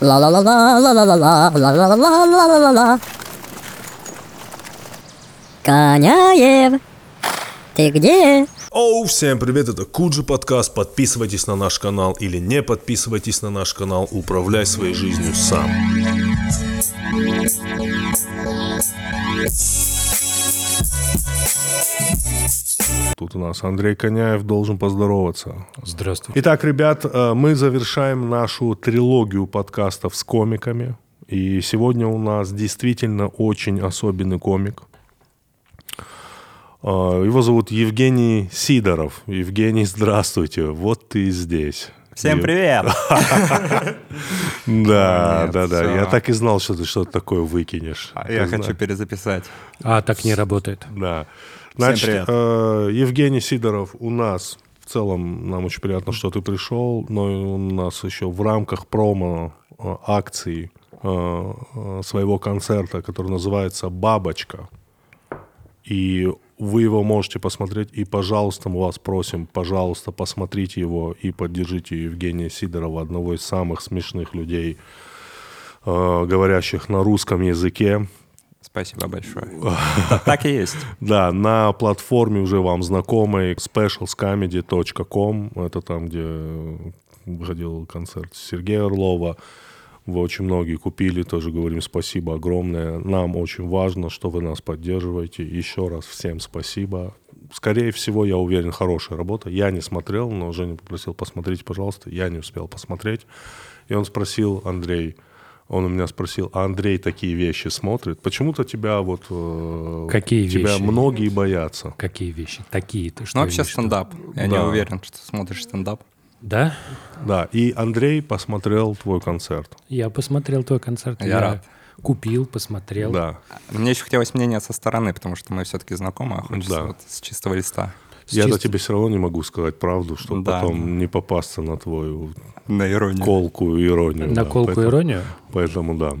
Ла-ла-ла-ла-ла-ла-ла-ла-ла-ла-ла-ла-ла-ла. Коняев, ты где? Оу, всем привет, это Куджи подкаст. Подписывайтесь на наш канал или не подписывайтесь на наш канал. Управляй своей жизнью сам. Тут у нас Андрей Коняев должен поздороваться. Здравствуйте. Итак, ребят, э, мы завершаем нашу трилогию подкастов с комиками. И сегодня у нас действительно очень особенный комик. Э, Его зовут Евгений Сидоров. Евгений, здравствуйте. Вот ты здесь. Всем привет! Да, да, да. Я так и знал, что ты что-то такое выкинешь. А Я хочу перезаписать. А, так не работает. Да. Значит, привет. э, Евгений Сидоров у нас. В целом, нам очень приятно, что ты пришел, но у нас еще в рамках промо э, акции э, э, своего концерта, который называется «Бабочка». И вы его можете посмотреть. И, пожалуйста, мы вас просим, пожалуйста, посмотрите его и поддержите Евгения Сидорова, одного из самых смешных людей, э, говорящих на русском языке. Спасибо большое. Так- и есть. Да, на платформе уже вам знакомой specialscomedy.com. Это там, где выходил концерт Сергея Орлова. Вы очень многие купили, тоже говорим спасибо огромное. Нам очень важно, что вы нас поддерживаете. Еще раз всем спасибо. Скорее всего, я уверен, хорошая работа. Я не смотрел, но Женя попросил посмотреть, пожалуйста. Я не успел посмотреть. И он спросил, Андрей, он у меня спросил, а Андрей такие вещи смотрит? Почему-то тебя вот... э, Какие тебя вещи? многие боятся. Какие вещи? Такие ты что? Ну, вообще стендап. Я не Да. уверен, что смотришь стендап. Да? Да, и Андрей посмотрел твой концерт. Я посмотрел твой концерт. Я рад. Купил, посмотрел. Да. Мне еще хотелось мнение со стороны, потому что мы все-таки знакомы, а хочется Да. вот с чистого листа. Я-то чист- тебе все равно не могу сказать правду, чтобы Да. потом не попасться на твою На иронию. колкую иронию. На да. колку Поэтому- иронию? Поэтому да.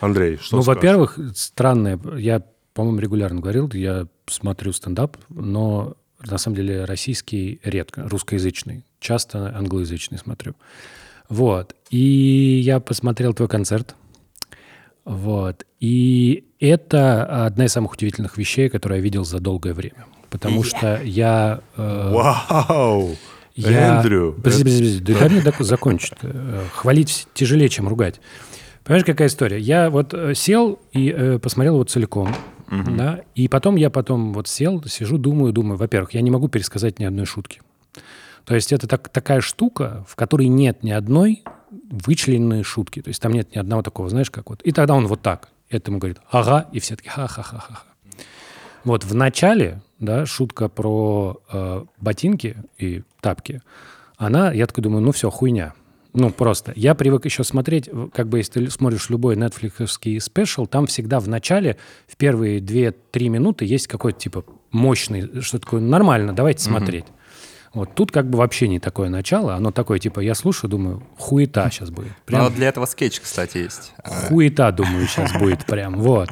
Андрей, что ну, скажешь? во-первых, странное, я, по-моему, регулярно говорил, я смотрю стендап, но на самом деле российский редко, русскоязычный. Часто англоязычный смотрю. Вот. И я посмотрел твой концерт. Вот. И это одна из самых удивительных вещей, которые я видел за долгое время. Потому что я... э, Вау! я... Эндрю! Подожди, подожди, подожди, дай мне закончить. Э, Хвалить тяжелее, чем ругать. Понимаешь, какая история? Я вот э, сел и э, посмотрел его целиком, да, и потом я потом вот сел, сижу, думаю, думаю. Во-первых, я не могу пересказать ни одной шутки. То есть это так, такая штука, в которой нет ни одной вычлененной шутки. То есть там нет ни одного такого, знаешь, как вот. И тогда он вот так. Этому говорит, ага, и все таки ха-ха-ха-ха. Вот в начале, да, шутка про э, ботинки и тапки, она, я такой думаю, ну все, хуйня. Ну, просто. Я привык еще смотреть, как бы, если ты смотришь любой нетфликсовский спешл, там всегда в начале, в первые 2-3 минуты есть какой-то, типа, мощный, что такое, нормально, давайте смотреть. Вот тут как бы вообще не такое начало, оно такое, типа, я слушаю, думаю, хуета сейчас будет. Прям Но для этого скетч, кстати, есть. А, хуета, думаю, сейчас будет прям. Вот.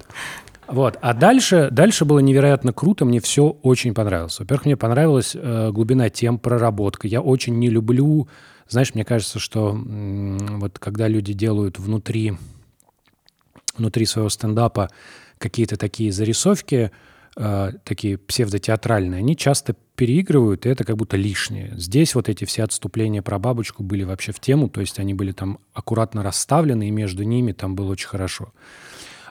Вот. А дальше, дальше было невероятно круто, мне все очень понравилось. Во-первых, мне понравилась э, глубина тем, проработка. Я очень не люблю, знаешь, мне кажется, что м, вот когда люди делают внутри, внутри своего стендапа какие-то такие зарисовки, э, такие псевдотеатральные, они часто переигрывают, и это как будто лишнее. Здесь вот эти все отступления про бабочку были вообще в тему, то есть они были там аккуратно расставлены, и между ними там было очень хорошо.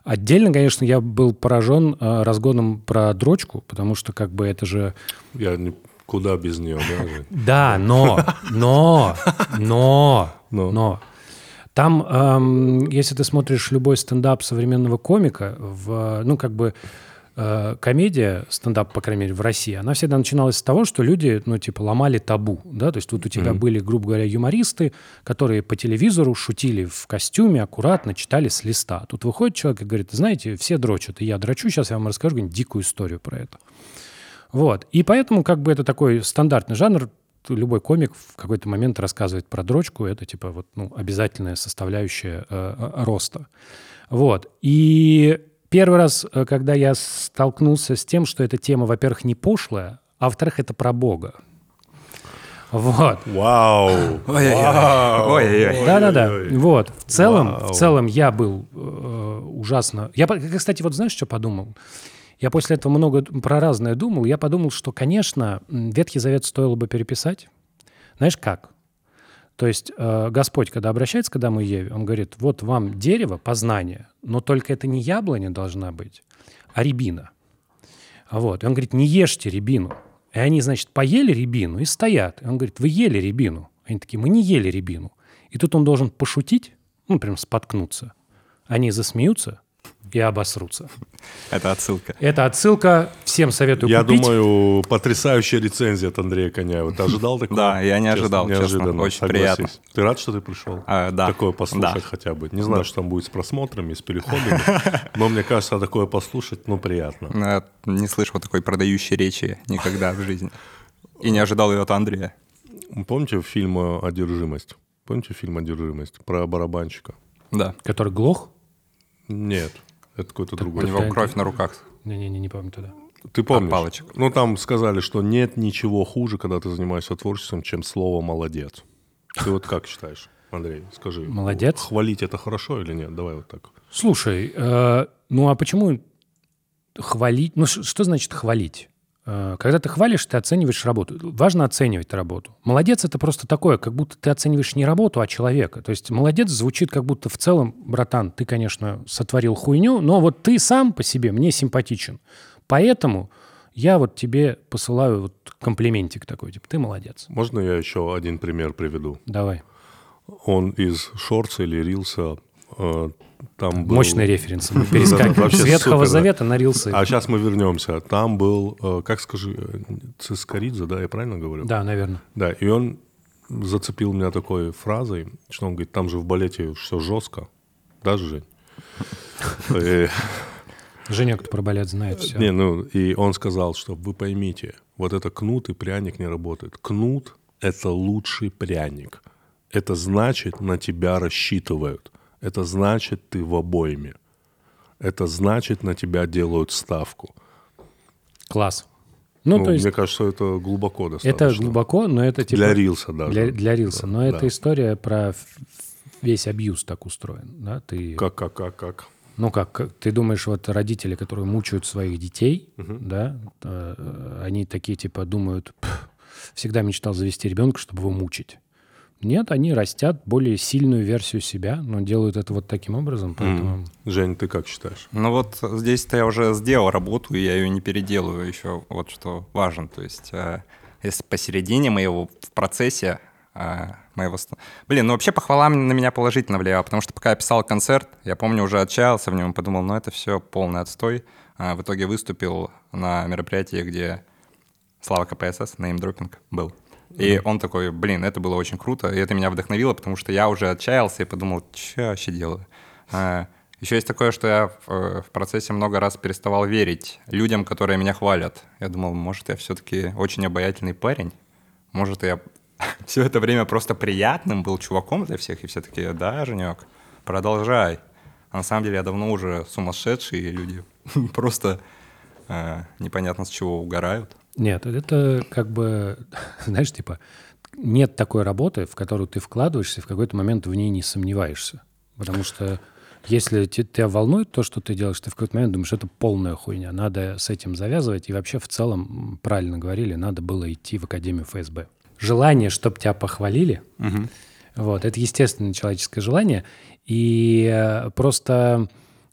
Отдельно, конечно, я был поражен э, разгоном про дрочку, потому что как бы это же... Я не- куда без нее, да? Да, но, но, но, Но. Там, эм, если ты смотришь любой стендап современного комика, в, ну, как бы комедия, стендап, по крайней мере, в России, она всегда начиналась с того, что люди, ну, типа, ломали табу, да, то есть вот у тебя были, грубо говоря, юмористы, которые по телевизору шутили в костюме, аккуратно читали с листа. Тут выходит человек и говорит, знаете, все дрочат, и я дрочу, сейчас я вам расскажу какую-нибудь дикую историю про это. Вот. И поэтому как бы это такой стандартный жанр. Любой комик в какой-то момент рассказывает про дрочку. Это типа вот, ну, обязательная составляющая э, э, роста. Вот. И первый раз, э, когда я столкнулся с тем, что эта тема, во-первых, не пошлая, а во-вторых, это про Бога. Вот. Вау! Ой-ой-ой. Ой-ой-ой. Да-да-да. Вот. В целом, Вау. в целом я был э, ужасно... Я, кстати, вот знаешь, что подумал? Я после этого много про разное думал. Я подумал, что, конечно, Ветхий Завет стоило бы переписать. Знаешь как? То есть э, Господь, когда обращается к Адаму и Еве, Он говорит, вот вам дерево познания, но только это не яблоня должна быть, а рябина. Вот. И он говорит, не ешьте рябину. И они, значит, поели рябину и стоят. И он говорит, вы ели рябину. Они такие, мы не ели рябину. И тут он должен пошутить, ну, прям споткнуться. Они засмеются и обосрутся. Это отсылка. Это отсылка. Всем советую Я купить. думаю, потрясающая рецензия от Андрея Коняева. Ты ожидал такого? Да, я не ожидал, честно. неожиданно, Очень приятно. Ты рад, что ты пришел? А, да. Такое послушать хотя бы. Не знаю, что там будет с просмотрами, с переходами, но мне кажется, такое послушать, ну, приятно. Я не слышал такой продающей речи никогда в жизни. И не ожидал ее от Андрея. Помните фильм «Одержимость»? Помните фильм «Одержимость» про барабанщика? Да. Который глох? Нет, это какой-то У другой. него кровь на руках. Не-не-не, не помню туда. Ты помнишь? палочек. Ну, там сказали, что нет ничего хуже, когда ты занимаешься творчеством, чем слово «молодец». Ты вот как считаешь, Андрей? Скажи. Молодец? Хвалить это хорошо или нет? Давай вот так. Слушай, э, ну а почему хвалить? Ну что значит хвалить? Э, Когда ты хвалишь, ты оцениваешь работу. Важно оценивать работу. Молодец это просто такое, как будто ты оцениваешь не работу, а человека. То есть молодец звучит как будто в целом, братан, ты, конечно, сотворил хуйню, но вот ты сам по себе мне симпатичен. Поэтому я вот тебе посылаю вот комплиментик такой, типа, ты молодец. Можно я еще один пример приведу? Давай. Он из шорца или рилса. Э, Там был... Мощный референс. Мы перескакиваем с Ветхого. Завета на рилсы. А сейчас мы вернемся. Там был, э, как скажи, э, Цискоридзе, да, я правильно говорю? Да, наверное. Да, и он зацепил меня такой фразой, что он говорит, там же в балете все жестко. Да, Жень? Женек, кто про балет знает все. Не, ну, и он сказал, что вы поймите, вот это кнут и пряник не работает. Кнут — это лучший пряник. Это значит, на тебя рассчитывают. Это значит, ты в обойме. Это значит, на тебя делают ставку. Класс. Ну, Ну, то есть мне кажется, это глубоко достаточно. это глубоко, но это типа... Для рилса даже. Для, для рилса. Но Да, это история про весь абьюз так устроен. Да? Ты, Как, как, как, как? Ну как, как- ты думаешь, вот родители, которые мучают своих детей, да, э, они такие типа думают, «Пф, всегда мечтал завести ребенка, чтобы его мучить. Нет, они растят более сильную версию себя, но делают это вот таким образом, поэтому... Жень, ты как считаешь? Ну вот здесь-то я уже сделал работу, и я ее не переделаю еще. Вот что важно. То есть э, если посередине моего в процессе э, моего... Блин, ну вообще похвала на меня положительно влияла, потому что пока я писал концерт, я помню, уже отчаялся в нем и подумал, ну это все полный отстой. А в итоге выступил на мероприятии, где Слава КПСС, неймдропинг был. И он такой, блин, это было очень круто, и это меня вдохновило, потому что я уже отчаялся и подумал, что я вообще делаю. А, еще есть такое, что я в, э, в процессе много раз переставал верить людям, которые меня хвалят. Я думал, может, я все-таки очень обаятельный парень, может, я все это время просто приятным был чуваком для всех, и все таки да, Женек, продолжай. А на самом деле я давно уже сумасшедший, и люди просто э, непонятно с чего угорают. Нет, это как бы, знаешь, типа, нет такой работы, в которую ты вкладываешься, и в какой-то момент в ней не сомневаешься. Потому что если те- тебя волнует то, что ты делаешь, ты в какой-то момент думаешь, это полная хуйня, надо с этим завязывать. И вообще в целом, правильно говорили, надо было идти в Академию ФСБ. Желание, чтобы тебя похвалили, вот, это естественное человеческое желание. И э, просто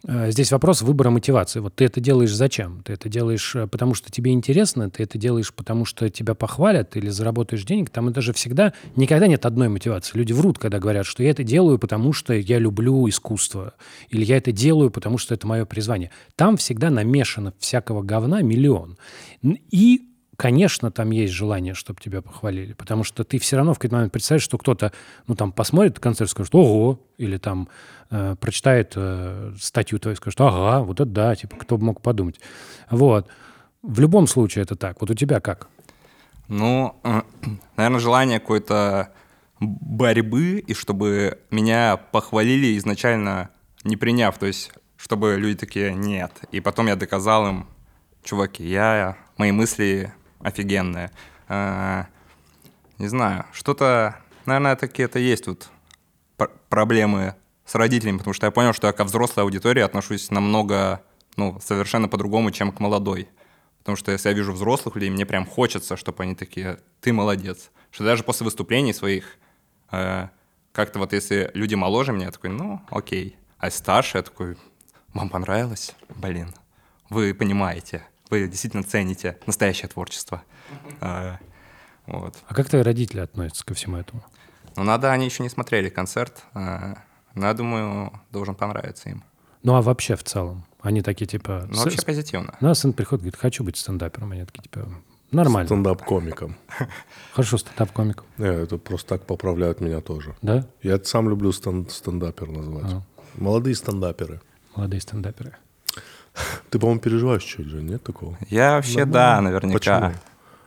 здесь вопрос выбора мотивации. Вот ты это делаешь зачем? Ты это делаешь э, потому, что тебе интересно, ты это делаешь потому, что тебя похвалят или заработаешь денег. Там это же всегда, никогда нет одной мотивации. Люди врут, когда говорят, что я это делаю, потому что я люблю искусство. Или я это делаю, потому что это мое призвание. Там всегда намешано всякого говна миллион. И конечно, там есть желание, чтобы тебя похвалили, потому что ты все равно в какой-то момент представляешь, что кто-то, ну, там, посмотрит концерт скажет «Ого!» или там э, прочитает э, статью твою и скажет «Ага, вот это да!» Типа, кто бы мог подумать. Вот. В любом случае это так. Вот у тебя как? Ну, наверное, желание какой-то борьбы, и чтобы меня похвалили изначально не приняв, то есть чтобы люди такие «нет». И потом я доказал им, чуваки, я, мои мысли офигенные. А, Не знаю, что-то, наверное, таки это есть вот пр- проблемы с родителями, потому что я понял, что я ко взрослой аудитории отношусь намного, ну, совершенно по-другому, чем к молодой. Потому что если я вижу взрослых людей, мне прям хочется, чтобы они такие, ты молодец. Что даже после выступлений своих, э, как-то вот если люди моложе меня, я такой, ну, окей. А старше, я такой, вам понравилось? Блин, вы понимаете, вы действительно цените настоящее творчество. Э, вот. А как твои родители относятся ко всему этому? Ну, надо, они еще не смотрели концерт, э, но я думаю, должен понравиться им. Ну, а вообще в целом? Они такие, типа... Ну, с- вообще позитивно. Ну, а сын приходит, говорит, хочу быть стендапером. Они такие, типа, нормально. Стендап-комиком. Хорошо, стендап-комиком. Не, это просто так поправляют меня тоже. Да? Я это сам люблю стен- стендапер называть. А. Молодые стендаперы. Молодые стендаперы. Ты, по-моему, переживаешь чуть же, нет такого? Я вообще, да, наверняка. Почему?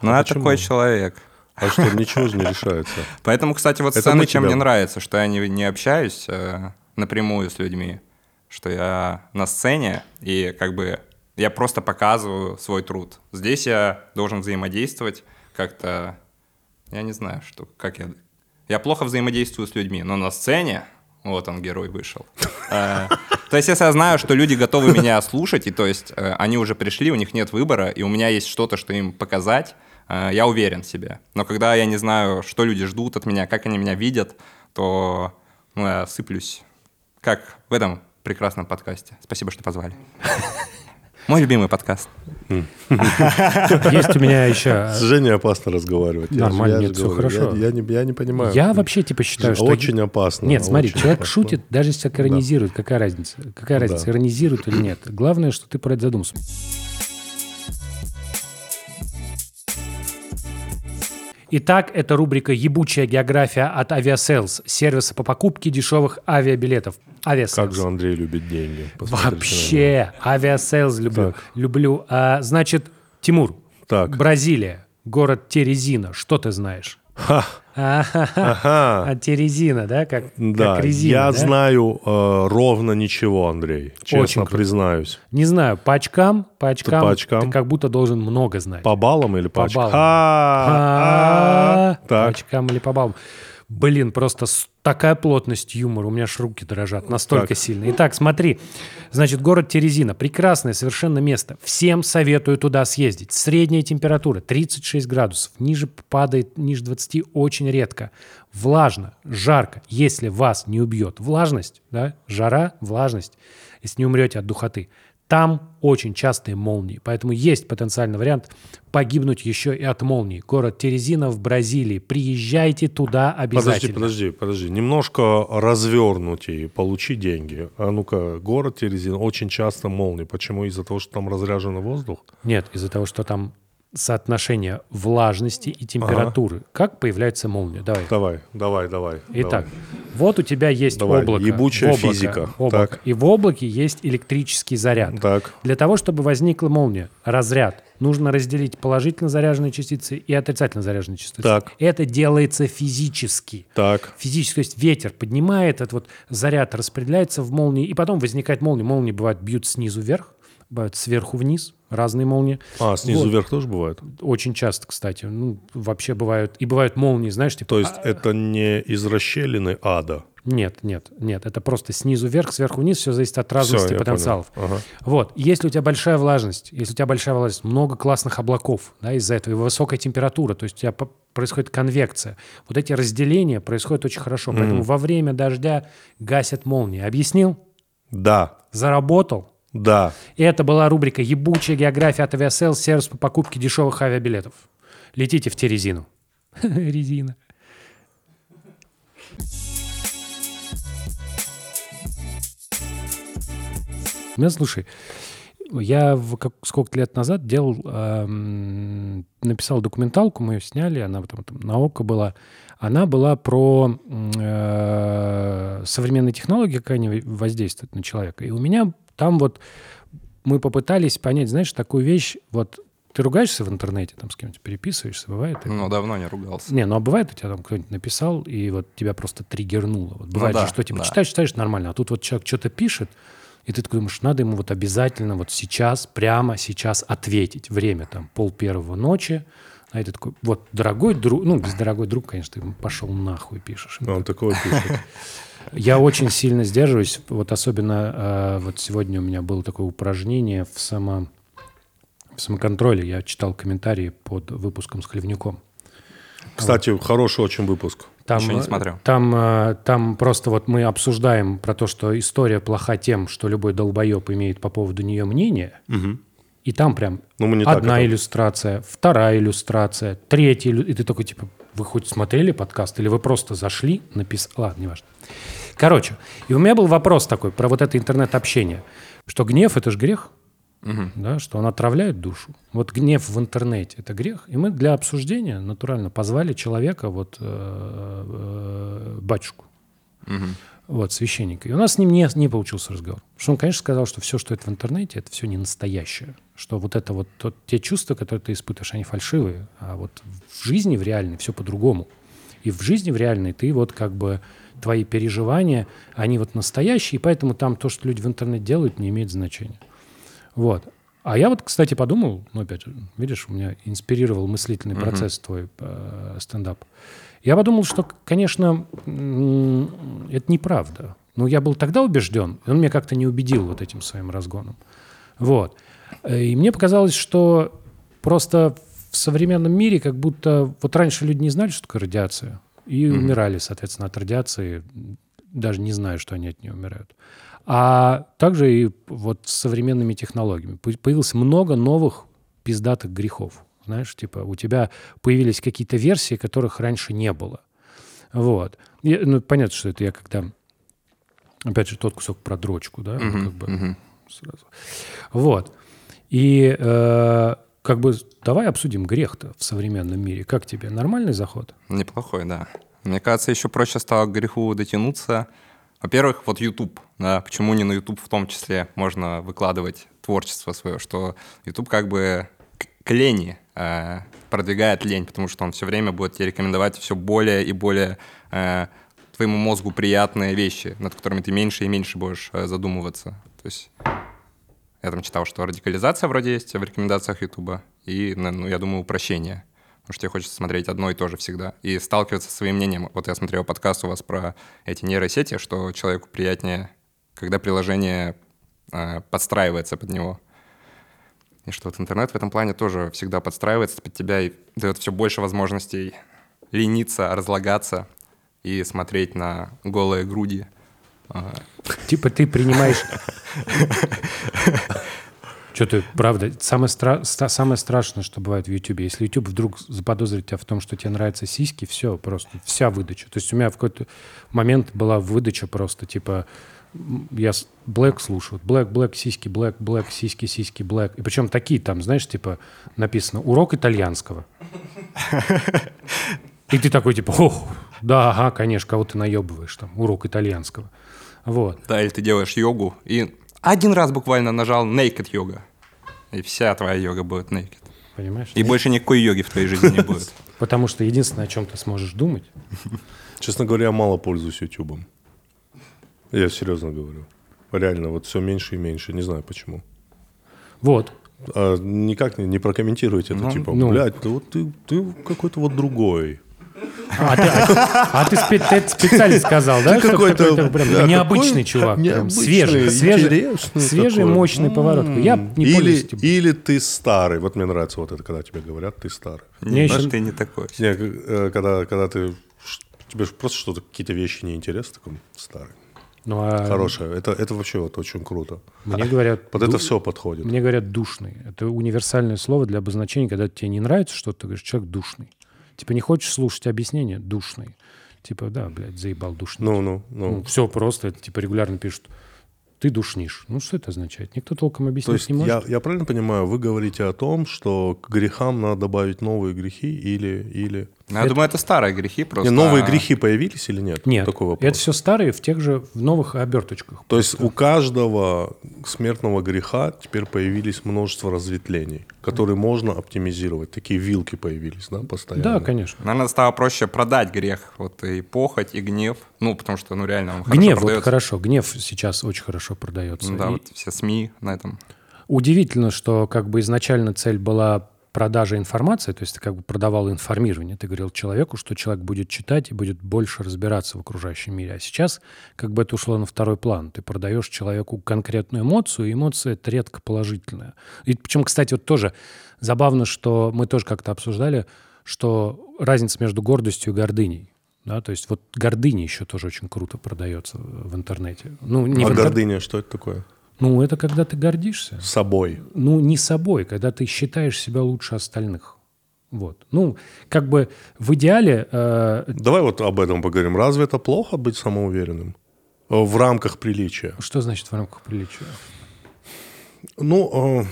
Ну, А я почему? такой человек. А что, ничего же не решается. Поэтому, кстати, вот мы чем мне нравится, что я не, не общаюсь э, напрямую с людьми, что я на сцене, и как бы я просто показываю свой труд. Здесь я должен взаимодействовать как-то, я не знаю, что, как я... Я плохо взаимодействую с людьми, но на сцене, вот он, герой, вышел. Э, То есть, если я знаю, что люди готовы меня слушать, и то есть э, они уже пришли, у них нет выбора, и у меня есть что-то, что им показать, э, я уверен в себе. Но когда я не знаю, что люди ждут от меня, как они меня видят, то ну, я сыплюсь. Как в этом прекрасном подкасте. Спасибо, что позвали. Мой любимый подкаст. Есть у меня еще... С Женей опасно разговаривать. Нормально, нет, говорю, хорошо. Я, не, понимаю. Я вообще типа считаю, что... Очень опасно. Нет, смотри, человек шутит, даже если иронизирует, какая разница? Какая разница, иронизирует или нет? Главное, что ты про это задумался. Итак, это рубрика «Ебучая география» от Aviasales, сервиса по покупке дешевых авиабилетов. Aviasales. Как же Андрей любит деньги. Вообще, Aviasales люблю. Так. Люблю. А, значит, Тимур, Так. Бразилия, город Терезина. Что ты знаешь? Ха, А-ха-ха. ага. А Терезина, да? Как, Да, как резина, я да? знаю э, ровно ничего, Андрей. Честно Очень круто. признаюсь. Не знаю, по очкам, по очкам, по очкам? ты как будто должен много знать. По баллам или по, По очкам? баллам. А, А, а, По Так. очкам или по баллам. Блин, просто такая плотность юмора, у меня аж руки дрожат, настолько Так. сильно. Итак, смотри, значит, город Терезина, прекрасное совершенно место. Всем советую туда съездить. Средняя температура 36 градусов, ниже падает, ниже 20 очень редко. Влажно, жарко, если вас не убьет влажность, да, жара, влажность, если не умрете от духоты. Там очень частые молнии, поэтому есть потенциальный вариант погибнуть еще и от молний. Город Терезина в Бразилии. Приезжайте туда обязательно. Подожди, подожди, подожди. Немножко развернутее, получи деньги. А ну-ка, город Терезин, очень часто молнии. Почему? Из-за того, что там разряженный воздух? Нет, из-за того, что там соотношение влажности и температуры. Как появляется молния? Давай. Давай, давай, давай. Итак, вот у тебя есть Давай, облако. ебучая облако, физика. облако. Так. И в облаке есть электрический заряд. давай. Так, Для того, чтобы возникла молния, разряд, нужно разделить положительно заряженные частицы и отрицательно заряженные частицы. Так. Это делается физически. так. Физически, то есть ветер поднимает этот вот заряд, распределяется в молнии, и потом возникает молния. Молнии бывают бьют снизу вверх, бывают сверху вниз, разные молнии. А, снизу Вот. вверх тоже бывает? Очень часто, кстати. Ну, вообще бывают. И бывают молнии, знаешь, типа... То есть это не из расщелины ада? Нет, нет, нет. Это просто снизу вверх, сверху вниз. Все зависит от разности Всё, я потенциалов. понял. Ага. Вот. Если у тебя большая влажность, если у тебя большая влажность, много классных облаков, да, из-за этого и высокая температура, то есть у тебя происходит конвекция. Вот эти разделения происходят очень хорошо. Поэтому во время дождя гасят молнии. Объяснил? Да, Заработал? Да. И это была рубрика «Ебучая география» от Aviasales, сервис по покупке дешевых авиабилетов. Летите в Терезину. Резина. Ну, слушай, я в как- сколько лет назад делал, эм, написал документалку, мы ее сняли, она потом там на ОКО была. Она была про э, современные технологии, как они воздействуют на человека. И у меня там вот мы попытались понять, знаешь, такую вещь, вот ты ругаешься в интернете, там с кем-нибудь переписываешься, бывает? такое? Ну, давно не ругался. Не, ну а бывает у тебя там кто-нибудь написал, и вот тебя просто триггернуло. Вот бывает Ну же, да, что типа да. читаешь, читаешь нормально, а тут вот человек что-то пишет, и ты такой думаешь, надо ему вот обязательно вот сейчас, прямо сейчас ответить. Время там пол первого ночи, А это такой, вот, дорогой друг, ну, без дорогой друг, конечно, ты ему пошел нахуй пишешь. А Он такой пишет. Я очень сильно сдерживаюсь. Вот особенно э, вот сегодня у меня было такое упражнение в, само, в самоконтроле. Я читал комментарии под выпуском с Хлевнюком. Кстати, хороший очень выпуск. Там, Еще не э, смотрел. Там, э, там просто вот мы обсуждаем про то, что история плоха тем, что любой долбоеб имеет по поводу нее мнение. И там прям Ну, мы не так одна это- иллюстрация, вторая иллюстрация, третья. И ты такой, типа, вы хоть смотрели подкаст или вы просто зашли, написали... Ладно, неважно. Короче, и у меня был вопрос такой про вот это интернет-общение. Что гнев – это же грех, да, что он отравляет душу. Вот гнев в интернете – это грех. И мы для обсуждения натурально позвали человека, вот э, э, батюшку, вот, священника. И у нас с ним не, не получился разговор. Потому что он, конечно, сказал, что все, что это в интернете, это все не настоящее. Что вот это вот тот- те чувства, которые ты испытываешь, они фальшивые. А вот в жизни, в реальной, все по-другому. И в жизни, в реальной, ты вот как бы твои переживания, они вот настоящие, и поэтому там то, что люди в интернете делают, не имеет значения. Вот. А я вот, кстати, подумал, ну, опять видишь, меня инспирировал мыслительный процесс твой э, стендап. Я подумал, что, конечно, это неправда. Но я был тогда убежден, и он меня как-то не убедил вот этим своим разгоном. Вот. Э, И мне показалось, что просто в современном мире как будто... Вот раньше люди не знали, что такое радиация, и умирали, соответственно, от радиации, даже не зная, что они от нее умирают. А также и вот с современными технологиями. По- Появилось много новых пиздатых грехов. Знаешь, типа у тебя появились какие-то версии, которых раньше не было. Вот. И, ну, понятно, что это я когда... Опять же, тот кусок про дрочку, да? ну, как бы сразу. Вот. И э, как бы давай обсудим грех-то в современном мире. Как тебе? Нормальный заход? Неплохой, да. Мне кажется, еще проще стало к греху дотянуться. Во-первых, вот YouTube, да, почему не на YouTube в том числе можно выкладывать творчество свое, что YouTube как бы к, лени э, продвигает лень, потому что он все время будет тебе рекомендовать все более и более э, твоему мозгу приятные вещи, над которыми ты меньше и меньше будешь э, задумываться. То есть я там читал, что радикализация вроде есть в рекомендациях Ютуба, и, ну, я думаю, упрощение. Потому что тебе хочется смотреть одно и то же всегда. И сталкиваться со своим мнением. Вот я смотрел подкаст у вас про эти нейросети, что человеку приятнее, когда приложение э, подстраивается под него. И что вот интернет в этом плане тоже всегда подстраивается под тебя и дает все больше возможностей лениться, разлагаться и смотреть на голые груди. А, Типа ты принимаешь... Что ты, правда, самое, стра- самое страшное, что бывает в Ютубе, если YouTube вдруг заподозрит тебя в том, что тебе нравятся сиськи, все, просто вся выдача. То есть у меня в какой-то момент была выдача просто, типа, я Black слушаю, Black, Black, сиськи, Black, Black, сиськи, сиськи, Black. И причем такие там, знаешь, типа, написано «Урок итальянского». И ты такой, типа, ох, да, ага, конечно, кого ты наебываешь там, урок итальянского. Вот. Да, или ты делаешь йогу и один раз буквально нажал naked йога. И вся твоя йога будет naked. Понимаешь? И больше никакой йоги в твоей жизни не будет. Потому что единственное, о чем ты сможешь думать, Честно говоря, я мало пользуюсь Ютубом. Я серьезно говорю. Реально, вот все меньше и меньше. Не знаю почему. вот, А никак не, не прокомментируйте это, Ну, типа, ну. блядь, ты вот ты, ты какой-то вот другой. А ты, а- а ты спе- ты это специально сказал, да? какой-то, прям да, необычный какой чувак, прям свежий, свежий, свежий, такой. мощный поворот. Я не или, или ты старый. Вот мне нравится вот это, когда тебе говорят, ты старый. Мне Знаешь, еще- ты не такой. Не, э, когда, когда ты тебе просто что-то какие-то вещи неинтересны, такой старый. Ну, а Хорошее. Это, это вообще вот очень круто. мне говорят, Под это ду- все подходит. мне говорят душный. Это универсальное слово для обозначения, когда тебе не нравится что-то, ты говоришь, человек душный. Типа не хочешь слушать объяснения? Душный. Типа, да, блядь, заебал душный. Ну, ну, ну. все просто, это типа регулярно пишут, ты душнишь. Ну, что это означает? Никто толком То объяснить есть не может. я, я правильно понимаю, вы говорите о том, что к грехам надо добавить новые грехи или... или... Ну, Я думаю, это старые грехи просто. Не, новые а, грехи появились или нет? Нет, Такой вопрос. это все старые в тех же, в новых оберточках. То есть у каждого смертного греха теперь появились множество разветвлений, которые можно оптимизировать. Такие вилки появились, да, постоянно? Да, конечно. Наверное, стало проще продать грех. Вот и похоть, и гнев. Ну, потому что, ну, реально, он хорошо Гнев, вот продается. хорошо, гнев сейчас очень хорошо продается. Ну да, И вот все СМИ на этом. Удивительно, что как бы изначально цель была продажа информации, то есть ты как бы продавал информирование, ты говорил человеку, что человек будет читать и будет больше разбираться в окружающем мире. А сейчас как бы это ушло на второй план. Ты продаешь человеку конкретную эмоцию, и эмоция это редко положительная. И причем, кстати, вот тоже забавно, что мы тоже как-то обсуждали, что разница между гордостью и гордыней. Да, то есть вот гордыня еще тоже очень круто продается в интернете. Ну, не а в интер- гордыня что это такое? Ну, это когда ты гордишься. Собой. Ну, не собой, когда ты считаешь себя лучше остальных. Вот. Ну, как бы в идеале... э, Давай вот об этом поговорим. Разве это плохо быть самоуверенным? Э, В рамках приличия. что значит в рамках приличия? Ну, э,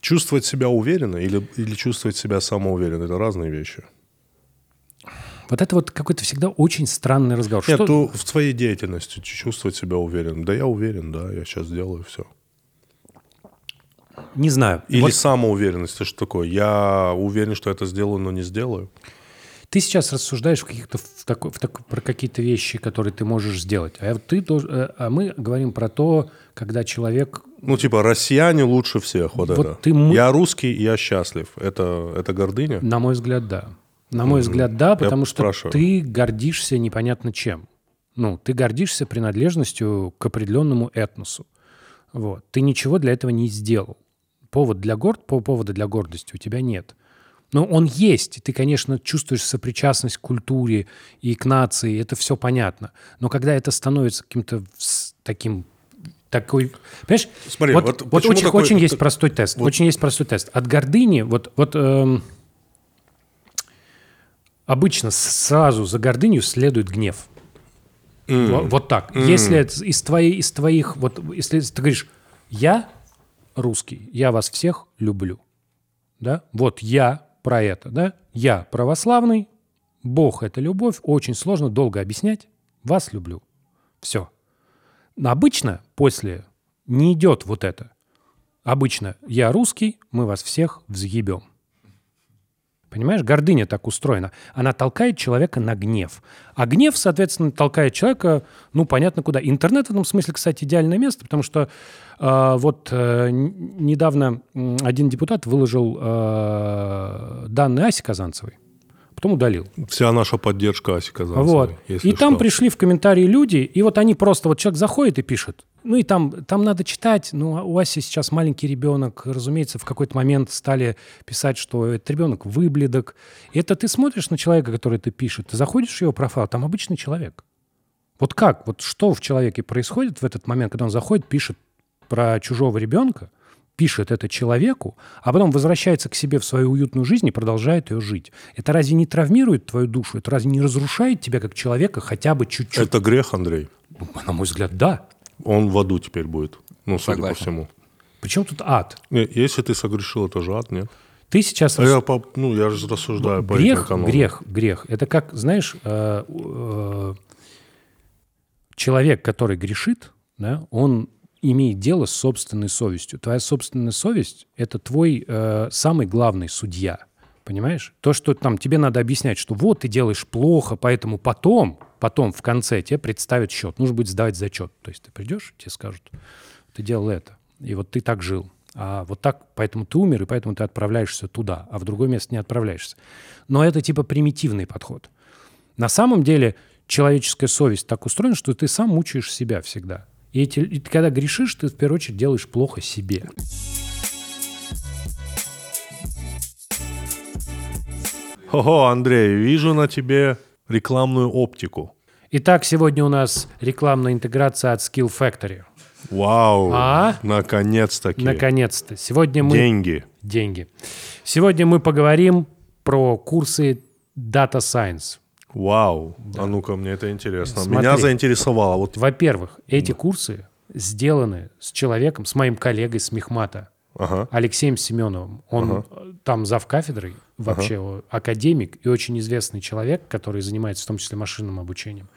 чувствовать себя уверенно или, или чувствовать себя самоуверенно – это разные вещи. Вот это вот какой-то всегда очень странный разговор. Нет, Что- то в своей деятельности чувствовать себя уверенным. Да я уверен, да, я сейчас сделаю все. Не знаю. Или Вот самоуверенность, это что такое? Я уверен, что это сделаю, но не сделаю. ты сейчас рассуждаешь в каких-то в такой, в такой- про какие-то вещи, которые ты можешь сделать. А, ты э, а мы говорим про то, когда человек... Ну, типа, россияне лучше всех, вот, Вот это. ты Я русский, я счастлив. Это, это гордыня? На мой взгляд, да. На мой взгляд, да, потому что спрашиваю. ты гордишься непонятно чем. Ну, ты гордишься принадлежностью к определенному этносу. Вот. Ты ничего для этого не сделал. Повод для горд, по повода для гордости у тебя нет. Но он есть. Ты, конечно, чувствуешь сопричастность к культуре и к нации. Это все понятно. Но когда это становится каким-то таким такой, понимаешь? Смотри, вот, вот вот очень, такой- очень есть простой тест. вот- Очень есть простой тест. От гордыни, вот, вот эм, обычно сразу за гордыню следует гнев. Во- Вот, так. Если это из, твоей, из твоих, вот если ты говоришь, я русский, я вас всех люблю, да, вот я про это, да, я православный, Бог – это любовь, очень сложно, долго объяснять, вас люблю, все. Но обычно после не идет вот это. Обычно я русский, мы вас всех взъебем. Понимаешь, гордыня так устроена. Она толкает человека на гнев. А гнев, соответственно, толкает человека, ну, понятно куда. Интернет в этом смысле, кстати, идеальное место, потому что э, вот э, недавно один депутат выложил э, данные Аси Казанцевой, потом удалил. Вся наша поддержка Аси Казанцевой. Вот. И там что. пришли в комментарии люди, и вот они просто, вот человек заходит и пишет. Ну и там, там надо читать. Ну, а у Аси сейчас маленький ребенок. Разумеется, в какой-то момент стали писать, что этот ребенок выбледок. И это ты смотришь на человека, который ты пишет, ты заходишь в его профайл, там обычный человек. Вот как? Вот что в человеке происходит в этот момент, когда он заходит, пишет про чужого ребенка, пишет это человеку, а потом возвращается к себе в свою уютную жизнь и продолжает ее жить. Это разве не травмирует твою душу? Это разве не разрушает тебя как человека хотя бы чуть-чуть? Это грех, Андрей. Ну, На мой взгляд, да. Он в аду теперь будет. Ну, судя Согласен. по всему. Причем тут ад? Если ты согрешил, это же ад, нет? Ты сейчас... А я, по- ну, я же рассуждаю по этим грех, канонам. грех, грех. Это как, знаешь, э, э, человек, который грешит, да, он имеет дело с собственной совестью. Твоя собственная совесть – это твой э, самый главный судья. Понимаешь? То, что там тебе надо объяснять, что вот ты делаешь плохо, поэтому потом, потом в конце тебе представят счет. Нужно будет сдавать зачет. То есть ты придешь, тебе скажут, ты делал это. И вот ты так жил. А вот так, поэтому ты умер, и поэтому ты отправляешься туда, а в другое место не отправляешься. Но это типа примитивный подход. На самом деле человеческая совесть так устроена, что ты сам мучаешь себя всегда. И, эти, и когда грешишь, ты в первую очередь делаешь плохо себе. Ого, Андрей, вижу на тебе рекламную оптику. Итак, сегодня у нас рекламная интеграция от Skill Factory. Вау, А? наконец-таки. Наконец-то. Сегодня мы... Деньги. Деньги. Сегодня мы поговорим про курсы Data Science. Вау, а ну-ка, мне это интересно. Смотри. Меня заинтересовало. Вот, Во-первых, эти курсы сделаны с человеком, с моим коллегой с Мехмата, ага. Алексеем Семеновым. Он э, там зав кафедрой, вообще э, академик и очень известный человек, который занимается в том числе машинным обучением.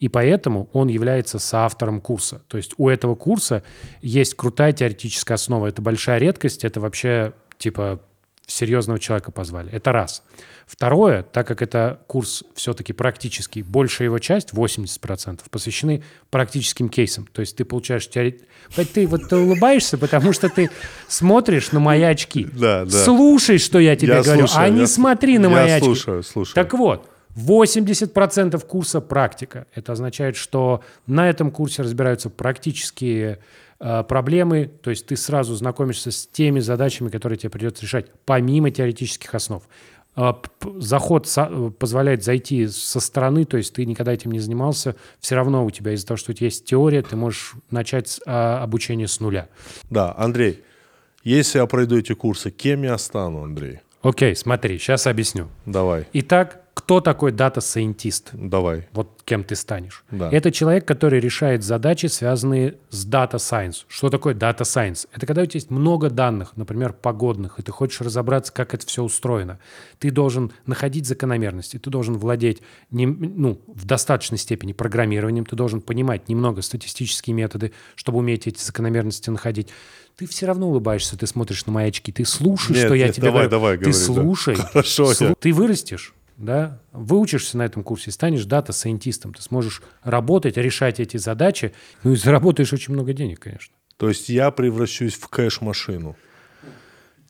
И поэтому он является соавтором курса. То есть у этого курса есть крутая теоретическая основа. Это большая редкость, это вообще типа серьезного человека позвали. Это раз. Второе, так как это курс все-таки практический, большая его часть, 80%, посвящены практическим кейсам. То есть ты получаешь теорет... Ты вот ты улыбаешься, потому что ты смотришь на мои очки. Да, да. Слушай, что я тебе Я говорю, слушаю, а не я- смотри на я мои очки. слушаю, слушаю. Так вот, 80% курса практика. Это означает, что на этом курсе разбираются практические э, проблемы, то есть ты сразу знакомишься с теми задачами, которые тебе придется решать, помимо теоретических основ. П- Заход э, позволяет зайти со стороны, то есть ты никогда этим не занимался, все равно у тебя из-за того, что у тебя есть теория, ты можешь начать а, обучение с нуля. Да, Андрей, если я пройду эти курсы, кем я стану, Андрей? Окей, смотри, сейчас объясню. Давай, Итак, кто такой дата-сайентист? давай. вот кем ты станешь. Да. Это человек, который решает задачи, связанные с Science. Что такое Science? Это когда у тебя есть много данных, например, погодных, и ты хочешь разобраться, как это все устроено. Ты должен находить закономерности, ты должен владеть не- ну, в достаточной степени программированием, ты должен понимать немного статистические методы, чтобы уметь эти закономерности находить. Ты все равно улыбаешься, ты смотришь на мои очки, ты слушаешь, Нет, что я нет, тебе давай, говорю. давай, ты говори, да. слушай. Хорошо, я- Ты вырастешь, да, выучишься на этом курсе, станешь дата-сайентистом, ты сможешь работать, решать эти задачи, ну и заработаешь очень много денег, конечно. То есть я превращусь в кэш-машину.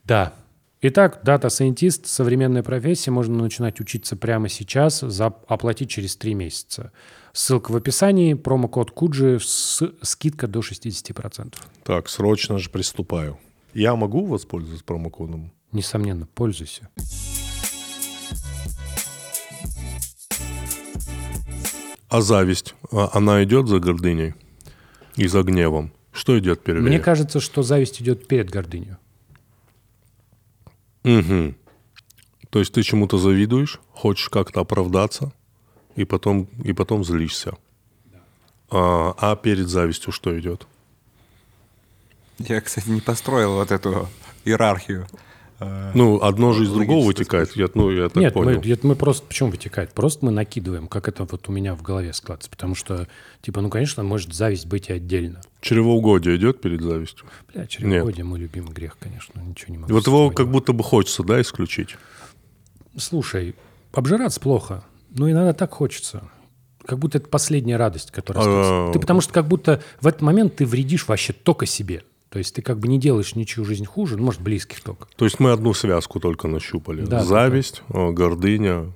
Да. Итак, дата-сайентист, современная профессия, можно начинать учиться прямо сейчас, за, оплатить через три месяца. Ссылка в описании, промокод Куджи, с, скидка до 60%. Так, срочно же приступаю. Я могу воспользоваться промокодом? Несомненно, пользуйся. А зависть, а она идет за гордыней и за гневом? Что идет первее? Мне кажется, что зависть идет перед гордыней. Мгм. То есть ты чему-то завидуешь, хочешь как-то оправдаться, и потом, и потом злишься. А, а перед завистью что идет? Я, кстати, не построил вот эту иерархию. Э, Ну, одно же из другого вытекает. Я, ну, я так Нет, мы, понял. это мы просто... Почему вытекает? Просто мы накидываем, как это вот у меня в голове складывается. Потому что, типа, ну, конечно, может зависть быть и отдельно. Чревоугодие идет перед завистью? Бля, чревоугодие мой любимый грех, конечно. Ничего не могу. Вот его как будто бы хочется, да, исключить? Слушай, обжираться плохо, но иногда так хочется. Как будто это последняя радость, которая А. остается. Ты потому что как будто в этот момент ты вредишь вообще только себе. То есть ты как бы не делаешь ничью жизнь хуже, ну, может, близких только. То есть мы одну связку только нащупали. Да, да, Зависть, э, гордыня,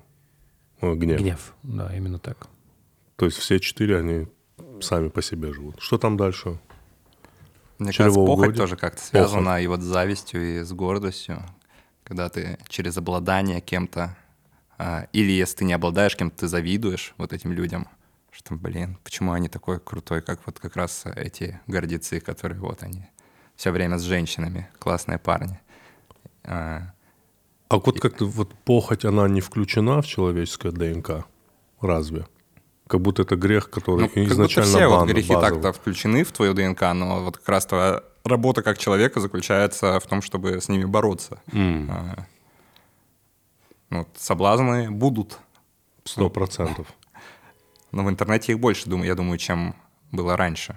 э, гнев. Гнев. Да, именно так. То есть все четыре, они сами по себе живут. Что там дальше? Мне кажется, похоть тоже как-то связана и вот с завистью, и с гордостью. Когда ты через обладание кем-то, а, или если ты не обладаешь кем-то, ты завидуешь вот этим людям, что, блин, почему они такой крутой, как вот как раз эти гордецы, которые вот они все время с женщинами, классные парни. А, А вот как-то вот похоть, она не включена в человеческое ДНК? Разве? Как будто это грех, который Ну, как изначально все вот бан- грехи базовый. так-то включены в твою ДНК, но вот как раз твоя работа как человека заключается в том, чтобы с ними бороться. А, ну, вот соблазны будут, Сто процентов. но в интернете их больше, думаю, я думаю, чем было раньше.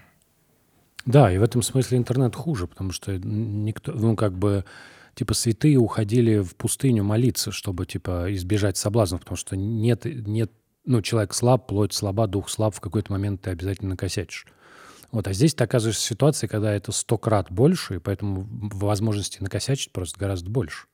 Да, и в этом смысле интернет хуже, потому что никто, ну, как бы, типа, святые уходили в пустыню молиться, чтобы, типа, избежать соблазнов, потому что нет, нет, ну, человек слаб, плоть слаба, дух слаб, в какой-то момент ты обязательно накосячишь. Вот, а здесь ты оказываешься в ситуации, когда это сто крат больше, и поэтому возможности накосячить просто гораздо больше.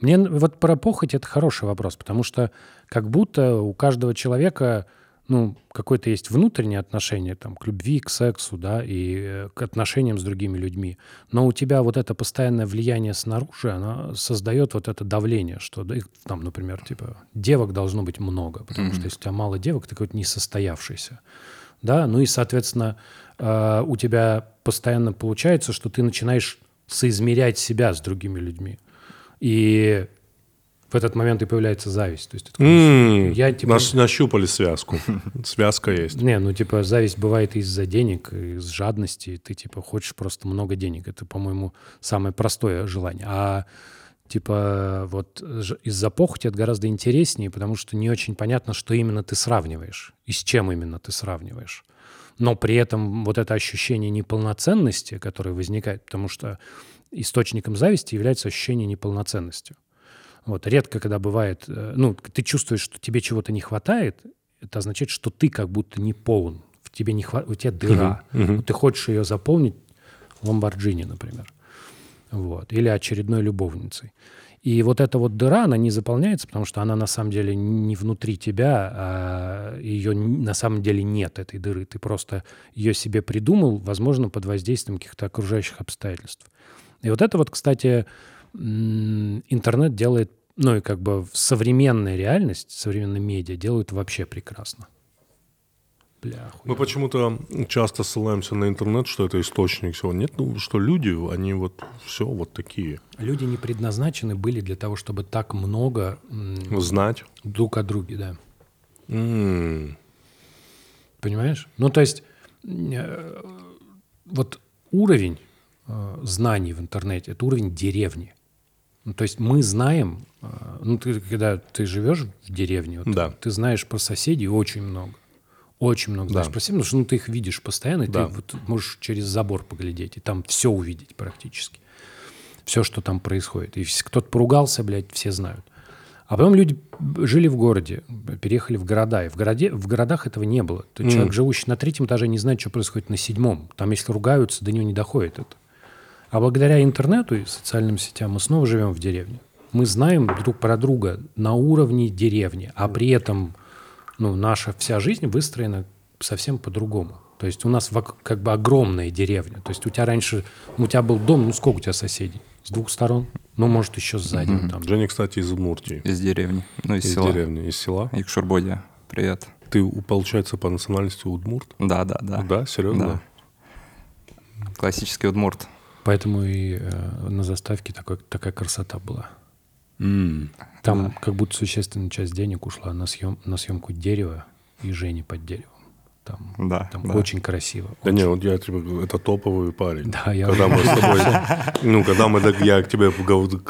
Мне вот про похоть это хороший вопрос, потому что как будто у каждого человека ну, какое-то есть внутреннее отношение там, к любви, к сексу, да, и э, к отношениям с другими людьми. Но у тебя вот это постоянное влияние снаружи, оно создает вот это давление, что, там, например, типа, девок должно быть много, потому что если у тебя мало девок, ты какой-то несостоявшийся. Да, ну и, соответственно, э, у тебя постоянно получается, что ты начинаешь соизмерять себя с другими людьми. И в этот момент и появляется зависть. То есть такой, М, я, типа- наш- нащупали связку. Связка есть. не, ну, типа, зависть бывает из-за денег, из жадности. Ты, типа, хочешь просто много денег. Это, по-моему, самое простое желание. А, типа, вот из-за похоти это гораздо интереснее, потому что не очень понятно, что именно ты сравниваешь и с чем именно ты сравниваешь. Но при этом вот это ощущение неполноценности, которое возникает, потому что источником зависти является ощущение неполноценности. Вот, редко, когда бывает, э, ну, ты чувствуешь, что тебе чего-то не хватает, это означает, что ты как будто не полон, в тебе не хватает, у тебя дыра, Вот ты хочешь ее заполнить Ламборджини, например, вот, или очередной любовницей. И вот эта вот дыра, она не заполняется, потому что она на самом деле не внутри тебя, а ее на самом деле нет, этой дыры. Ты просто ее себе придумал, возможно, под воздействием каких-то окружающих обстоятельств. И вот это вот, кстати, интернет делает, ну и как бы современная реальность, современные медиа делают вообще прекрасно. Бля, Мы почему-то часто ссылаемся на интернет, что это источник всего. Нет, ну что люди, они вот все вот такие. Люди не предназначены были для того, чтобы так много Знать. друг о друге, да. М, Понимаешь? Ну, то есть, э, вот уровень э, знаний в интернете – это уровень деревни. Ну, то есть мы знаем, э, ну, ты, когда ты живешь в деревне, вот, Да. ты знаешь про соседей очень много. Очень много знаешь Да. про соседей, потому что ну, ты их видишь постоянно, и Да. ты вот можешь через забор поглядеть, и там все увидеть практически. Все, что там происходит. И вс- кто-то поругался, блядь, все знают. А потом люди жили в городе, переехали в города. И в, городе, в городах этого не было. То есть Человек, живущий на третьем этаже, не знает, что происходит на седьмом. Там, если ругаются, до него не доходит это. А благодаря интернету и социальным сетям мы снова живем в деревне. Мы знаем друг про друга на уровне деревни, а при этом ну, наша вся жизнь выстроена совсем по-другому. То есть у нас как бы огромная деревня. То есть у тебя раньше, у тебя был дом, ну сколько у тебя соседей? С двух сторон? Ну, может, еще сзади. вот там. Женя, кстати, из Удмуртии. Из деревни, ну, из, Из села. деревни, из села. Якшурбодия. Привет. Ты, получается, по национальности удмурт? Да, да, да. Да, серьезно? Классический удмурт. Поэтому и э, на заставке такой, такая красота была. М. Там как будто существенная часть денег ушла на, съем, на съемку дерева и Жени под деревом. Там, Да, там да. очень красиво. Да не, вот я тебе говорю, это топовый парень. Да, я- Когда мы с тобой, ну, когда мы, я к тебе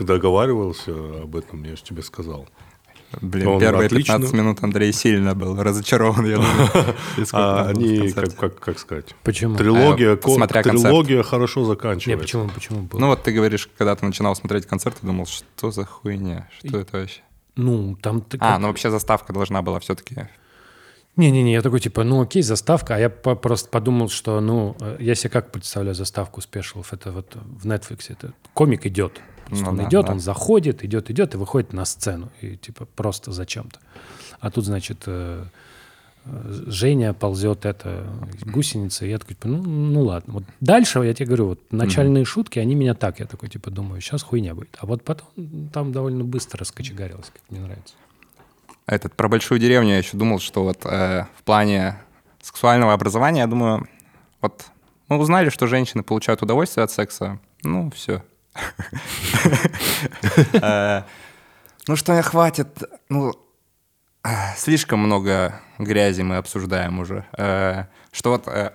договаривался об этом, я же тебе сказал. Блин, Он первые отлично- 15 минут Андрей сильно был разочарован, я думаю. А они, как, как, как сказать, Почему? трилогия, А, ко- смотря концерт. трилогия хорошо заканчивается. почему, почему было? Ну вот ты говоришь, когда ты начинал смотреть концерт, ты думал, что за хуйня, что это вообще? Ну, там... ты А, ну вообще заставка должна была все-таки... Не-не-не, я такой, типа, ну окей, заставка, а я по- просто подумал, что, ну, э, я себе как представляю заставку спешилов, это вот в Netflix, это комик идет, Просто Ну он да, идет, да. он заходит, идет, идет и выходит на сцену, и типа просто зачем-то. А тут, значит, э, Женя ползет это гусеница, и я такой, типа, ну, ну ладно. Вот дальше, я тебе говорю, вот начальные шутки, они меня так, я такой, типа, думаю, сейчас хуйня будет. А вот потом там довольно быстро раскочегарилось, как мне нравится. Этот, про большую деревню я еще думал, что вот э, в плане сексуального образования, я думаю, вот мы узнали, что женщины получают удовольствие от секса, ну, все. Ну, что хватит, ну, э, слишком много грязи мы обсуждаем уже. Э, Что вот, э,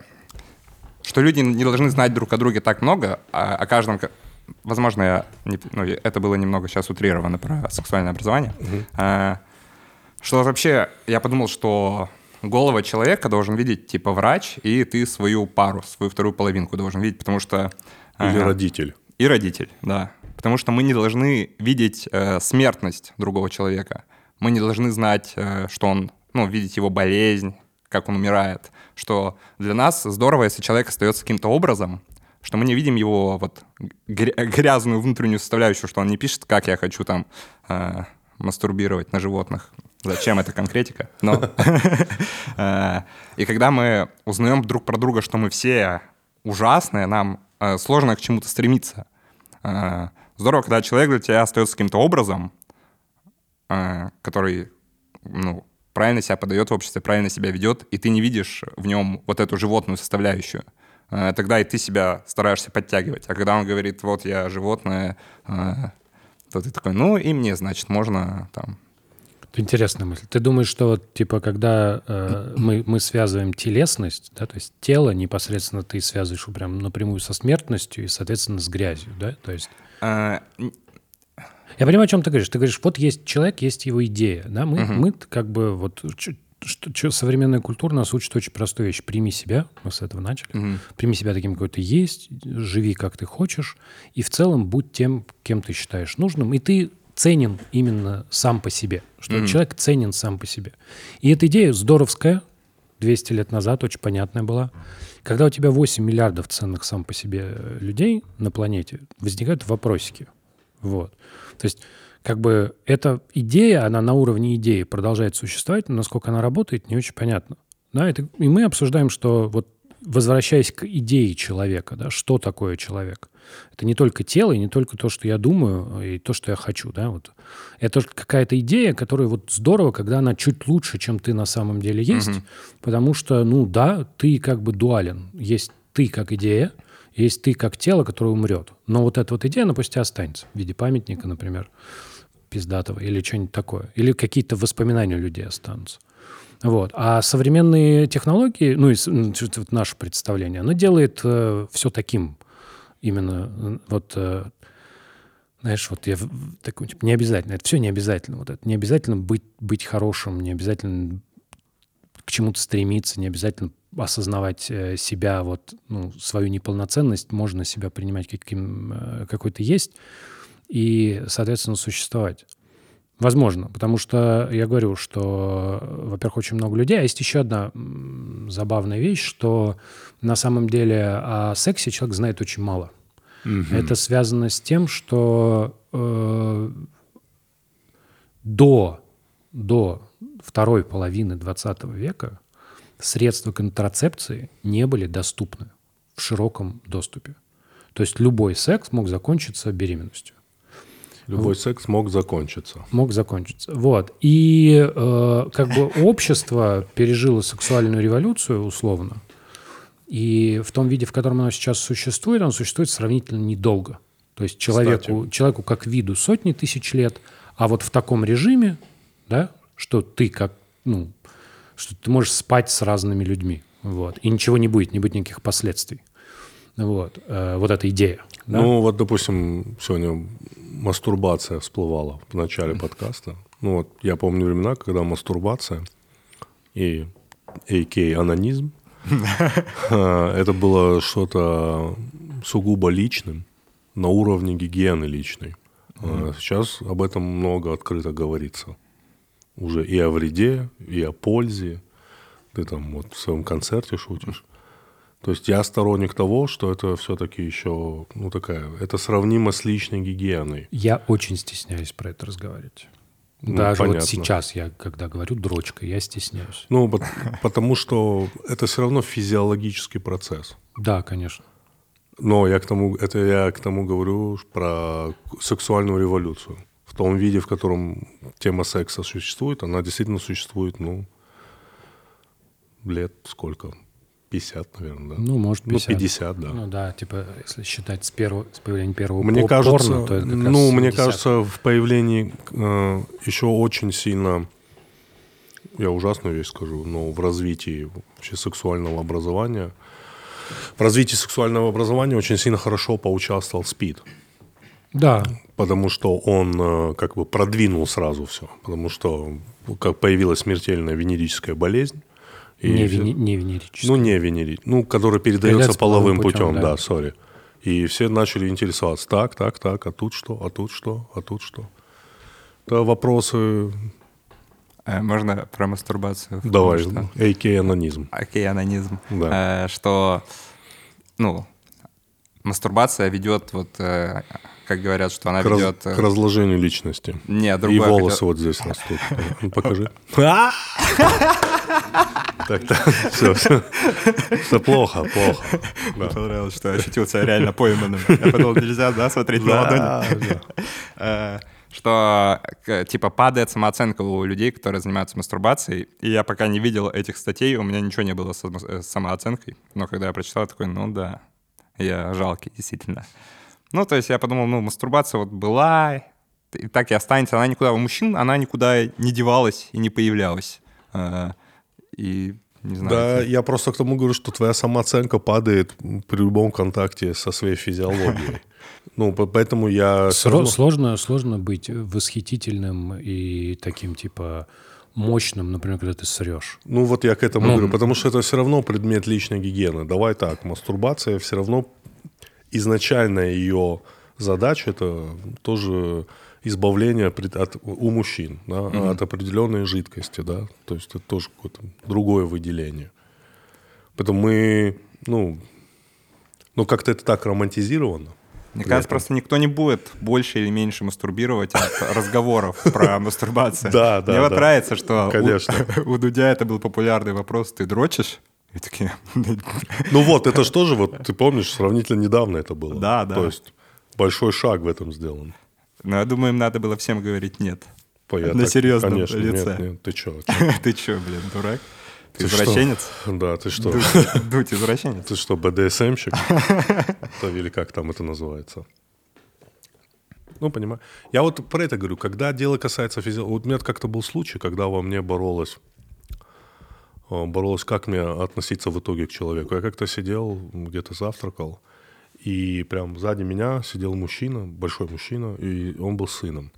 что люди не должны знать друг о друге так много, а о каждом... ка- Возможно, я не- ну, это было немного сейчас утрировано про сексуальное образование. Э, Что вообще, я подумал, что голова человека должен видеть типа врач, и ты свою пару, свою вторую половинку должен видеть, потому что... Или э, родитель. И родитель, да. Потому что мы не должны видеть э, смертность другого человека. Мы не должны знать, э, что он, ну, видеть его болезнь, как он умирает. Что для нас здорово, если человек остается каким-то образом, что мы не видим его вот гря- грязную внутреннюю составляющую, что он не пишет, как я хочу там э, мастурбировать на животных. Зачем это конкретика? Но э, и когда мы узнаем друг про друга, что мы все ужасные, нам э, сложно к чему-то стремиться. Э, Здорово, когда человек для тебя остается каким-то образом, э, который ну, правильно себя подает в обществе, правильно себя ведет, и ты не видишь в нем вот эту животную составляющую. Э, Тогда и ты себя стараешься подтягивать. А когда он говорит, вот я животное, то ты такой, ну и мне, значит, можно там... Интересная мысль. Ты думаешь, что вот, типа, когда э, мы, мы связываем телесность, да, то есть тело непосредственно ты связываешь прям напрямую со смертностью и, соответственно, с грязью, да? То есть н- я понимаю, о чем ты говоришь. Ты говоришь, вот есть человек, есть его идея, да? Мы, мы как бы вот что, что современная культура нас учит очень простую вещь. Прими себя, мы с этого начали. Прими себя таким, какой ты есть, живи, как ты хочешь, и в целом будь тем, кем ты считаешь нужным. И ты ценен именно сам по себе. Что человек ценен сам по себе. И эта идея здоровская, 200 лет назад, очень понятная была. Когда у тебя 8 миллиардов ценных сам по себе э, людей на планете, возникают вопросики. Вот. То есть как бы эта идея, она на уровне идеи продолжает существовать, но насколько она работает, не очень понятно. Да, это, и мы обсуждаем, что вот возвращаясь к идее человека, да, что такое человек. Это не только тело, и не только то, что я думаю, и то, что я хочу. Да, вот. Это какая-то идея, которая вот здорово, когда она чуть лучше, чем ты на самом деле есть, угу. потому что, ну да, ты как бы дуален. Есть ты как идея, есть ты как тело, которое умрет. Но вот эта вот идея, она пусть и останется в виде памятника, например, пиздатого, или что-нибудь такое. Или какие-то воспоминания у людей останутся. Вот. А современные технологии, ну, и наше представление, оно делает э, все таким. Именно вот, э, знаешь, вот я такой, типа, не обязательно, это все не обязательно. Вот это не обязательно быть, быть хорошим, не обязательно к чему-то стремиться, не обязательно осознавать э, себя, вот, ну, свою неполноценность, можно себя принимать каким, э, какой то есть и, соответственно, существовать. Возможно, потому что я говорю, что, во-первых, очень много людей, а есть еще одна забавная вещь, что на самом деле о сексе человек знает очень мало. Угу. Это связано с тем, что э, до, до второй половины 20 века средства контрацепции не были доступны в широком доступе. То есть любой секс мог закончиться беременностью. Любой секс мог закончиться. Мог закончиться. Вот. И э, как бы общество пережило сексуальную революцию условно. И в том виде, в котором оно сейчас существует, оно существует сравнительно недолго. То есть человеку, человеку как виду сотни тысяч лет, а вот в таком режиме, да, что ты как, ну, что ты можешь спать с разными людьми, вот, и ничего не будет, не будет никаких последствий. Вот, э, вот эта идея. Да? Ну, вот, допустим, сегодня мастурбация всплывала в начале подкаста. Ну вот, я помню времена, когда мастурбация и AK анонизм, а, это было что-то сугубо личным, на уровне гигиены личной. А сейчас об этом много открыто говорится. Уже и о вреде, и о пользе. Ты там вот в своем концерте шутишь. То есть я сторонник того, что это все-таки еще, ну такая, это сравнимо с личной гигиеной. Я очень стесняюсь про это разговаривать. Ну, Даже понятно. вот сейчас я, когда говорю дрочка, я стесняюсь. Ну, потому что это все равно физиологический процесс. Да, конечно. Но я к тому, это я к тому говорю про сексуальную революцию. В том виде, в котором тема секса существует, она действительно существует, ну, лет сколько? 50, наверное, да. Ну, может, 50. Ну, 50, да. Ну, да, типа, если считать с, первого, с появлением первого мне кажется, порно, то это как Ну, мне кажется, в появлении э, еще очень сильно, я ужасную вещь скажу, но в развитии вообще сексуального образования, в развитии сексуального образования очень сильно хорошо поучаствовал СПИД. Да. Потому что он э, как бы продвинул сразу все. Потому что как появилась смертельная венерическая болезнь, и не, вени, не венерический. Ну, не венерический. Ну, который передается половым путем, путем да, сори. И все начали интересоваться. Так, так, так, а тут что, а тут что, а тут что. Это вопросы... А можно про мастурбацию? Давай, AK-анонизм. AK-анонизм. Да. Э, что, ну, мастурбация ведет вот э, как говорят, что она к ведет... Раз, к разложению личности. Нет, другое. И волосы хотел... вот здесь растут. Ну, покажи. Так, так, все, все. Все плохо, плохо. Мне понравилось, что я ощутил себя реально пойманным. Я подумал, нельзя, да, смотреть на ладони? Э, что, типа, падает самооценка у людей, которые занимаются мастурбацией. И я пока не видел этих статей, у меня ничего не было с э, самооценкой. Но когда я прочитал, такой, ну да, я жалкий, действительно. Ну, то есть я подумал, ну, мастурбация вот была, и так и останется. Она никуда, у мужчин она никуда не девалась и не появлялась. И не знаю. Да, это... я просто к тому говорю, что твоя самооценка падает при любом контакте со своей физиологией. Ну, поэтому я... Сложно, сложно быть восхитительным и таким, типа, мощным, например, когда ты срешь? Ну вот я к этому Ну, говорю, потому что это все равно предмет личной гигиены. Давай так, мастурбация все равно изначальная ее задача это тоже избавление пред- от, у мужчин да, от определенной жидкости, да, то есть это тоже какое-то другое выделение. Поэтому мы, ну, ну как-то это так романтизировано. Мне кажется, просто никто не будет больше или меньше мастурбировать от разговоров про мастурбацию. Да, да, Мне вот нравится, что у Дудя это был популярный вопрос. Ты дрочишь? И такие, Ну вот, это же тоже, вот ты помнишь, сравнительно недавно это было. Да, да. То есть большой шаг в этом сделан. Ну, я думаю, им надо было всем говорить нет. По- я На так- серьезном конечно, лице. Нет, нет, ты что? Ты что, блин, дурак? Ты что? извращенец? Да, ты что? Дудь, Дудь извращенец. Ты что, БДСМщик? Или как там это называется? Ну, понимаю. Я вот про это говорю. Когда дело касается физиологии... Вот у меня как-то был случай, когда во мне боролась э, боролась, как мне относиться в итоге к человеку. Я как-то сидел, где-то завтракал, и прям сзади меня сидел мужчина, большой мужчина, и он был сыном.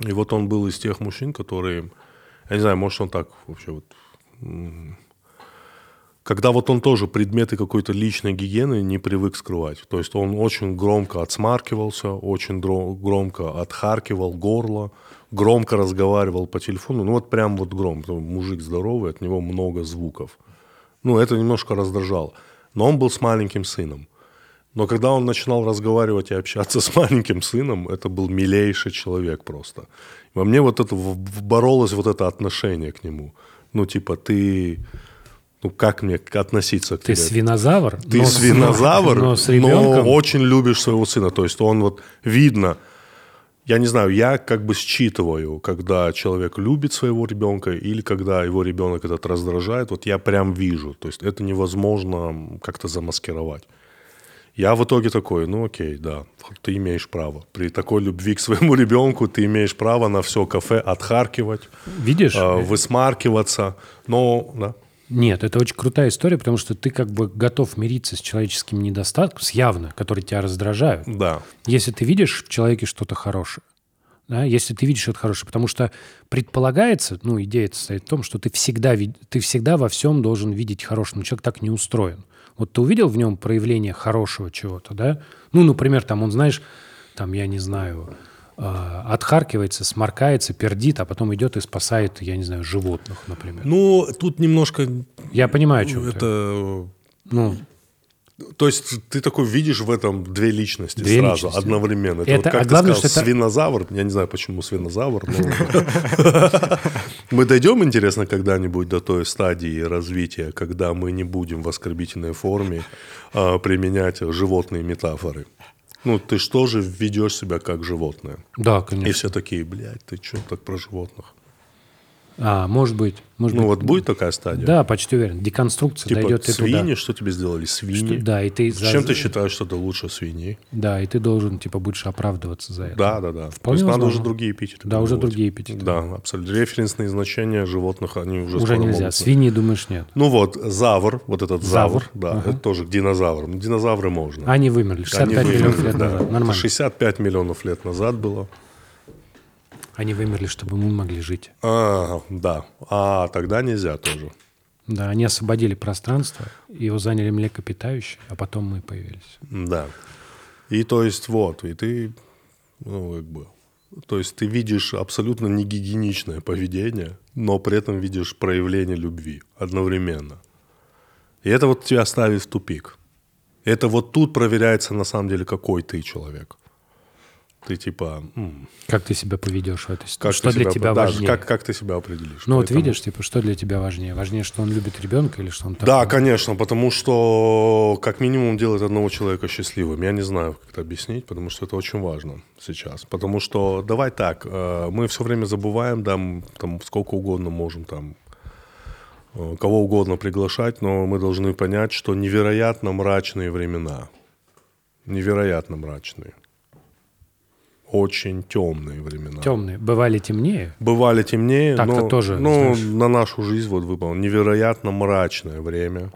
И вот он был из тех мужчин, которые, я не знаю, может он так вообще вот когда вот он тоже предметы какой-то личной гигиены не привык скрывать. То есть он очень громко отсмаркивался, очень громко отхаркивал горло, громко разговаривал по телефону. Ну вот прям вот громко. Мужик здоровый, от него много звуков. Ну это немножко раздражало. Но он был с маленьким сыном. Но когда он начинал разговаривать и общаться с маленьким сыном, это был милейший человек просто. Во мне вот это боролось вот это отношение к нему. Ну типа ты, ну как мне относиться к Ты тебе? свинозавр? Ты но с- свинозавр, но с ребенком? очень любишь своего сына. То есть он вот видно, я не знаю, я как бы считываю, когда человек любит своего ребенка или когда его ребенок этот раздражает, вот я прям вижу. То есть это невозможно как-то замаскировать. Я в итоге такой, ну окей, да, ты имеешь право. При такой любви к своему ребенку ты имеешь право на все кафе отхаркивать, Видишь? э, высмаркиваться. Но, да, Нет, это очень крутая история, потому что ты как бы готов мириться с человеческим недостатком, с явно, которые тебя раздражают. да. Если ты видишь в человеке что-то хорошее, да, если ты видишь что-то хорошее, потому что предполагается, ну, идея состоит в том, что ты всегда, ты всегда во всем должен видеть хорошее, но человек так не устроен. Вот ты увидел в нем проявление хорошего чего-то, да? Ну, например, там он, знаешь, там, я не знаю, э, отхаркивается, сморкается, пердит, а потом идет и спасает, я не знаю, животных, например. Ну, тут немножко я понимаю, о чем ты. это... Ну, То есть ты такой видишь в этом две личности Две сразу, личности. одновременно. Это, Это- вот как а ты главное, сказал, что это- свинозавр. Я не знаю, почему свинозавр. но- Мы дойдем, интересно, когда-нибудь до той стадии развития, когда мы не будем в оскорбительной форме а, применять животные метафоры. Ну, ты что же ведешь себя как животное? да, И конечно. все такие, блядь, ты что так про животных? А, может быть. Может Ну, быть. вот будет такая стадия? Да, почти уверен. Деконструкция Типа дойдет и свиньи, туда. что тебе сделали? Свиньи? Что- да, и ты за- Чем ты считаешь, что ты лучше свиньи? Да, и ты должен, типа, будешь оправдываться за это. Да, да, да. То Вполне есть надо уже другие эпитеты. Да, уже другие эпитеты. Да, абсолютно. Референсные значения животных, они уже Уже нельзя. могут- Свиньи, думаешь, нет. Ну вот, завр, вот этот Завр, завр, да, ага. это тоже динозавр. Ну, Динозавры можно. Они вымерли 65 Они миллионов вымерли, лет назад. Нормально. 65 миллионов лет назад было. Они вымерли, чтобы мы могли жить. А, да. А, тогда нельзя тоже. Да, они освободили пространство, его заняли млекопитающие, а потом мы появились. Да. И то есть вот, и ты, ну, как бы, то есть ты видишь абсолютно негигиеничное поведение, но при этом видишь проявление любви одновременно. И это вот тебя ставит в тупик. Это вот тут проверяется на самом деле, какой ты человек. Ты типа, м, Как ты себя поведешь в этой ситуации? Что для себя- тебя да, важнее? Как, как ты себя определишь? Ну вот Поэтому- видишь, типа, что для тебя важнее? Важнее, что он любит ребенка или что он Да, такой? конечно, потому что как минимум делает одного человека счастливым. Я не знаю, как это объяснить, потому что это очень важно сейчас. Потому что давай так, э, мы все время забываем, да, там сколько угодно можем там э, кого угодно приглашать, но мы должны понять, что невероятно мрачные времена, невероятно мрачные, очень темные времена. Темные. Бывали темнее? Бывали темнее, Так-то но, тоже, ну, знаешь. на нашу жизнь вот выпало невероятно мрачное время.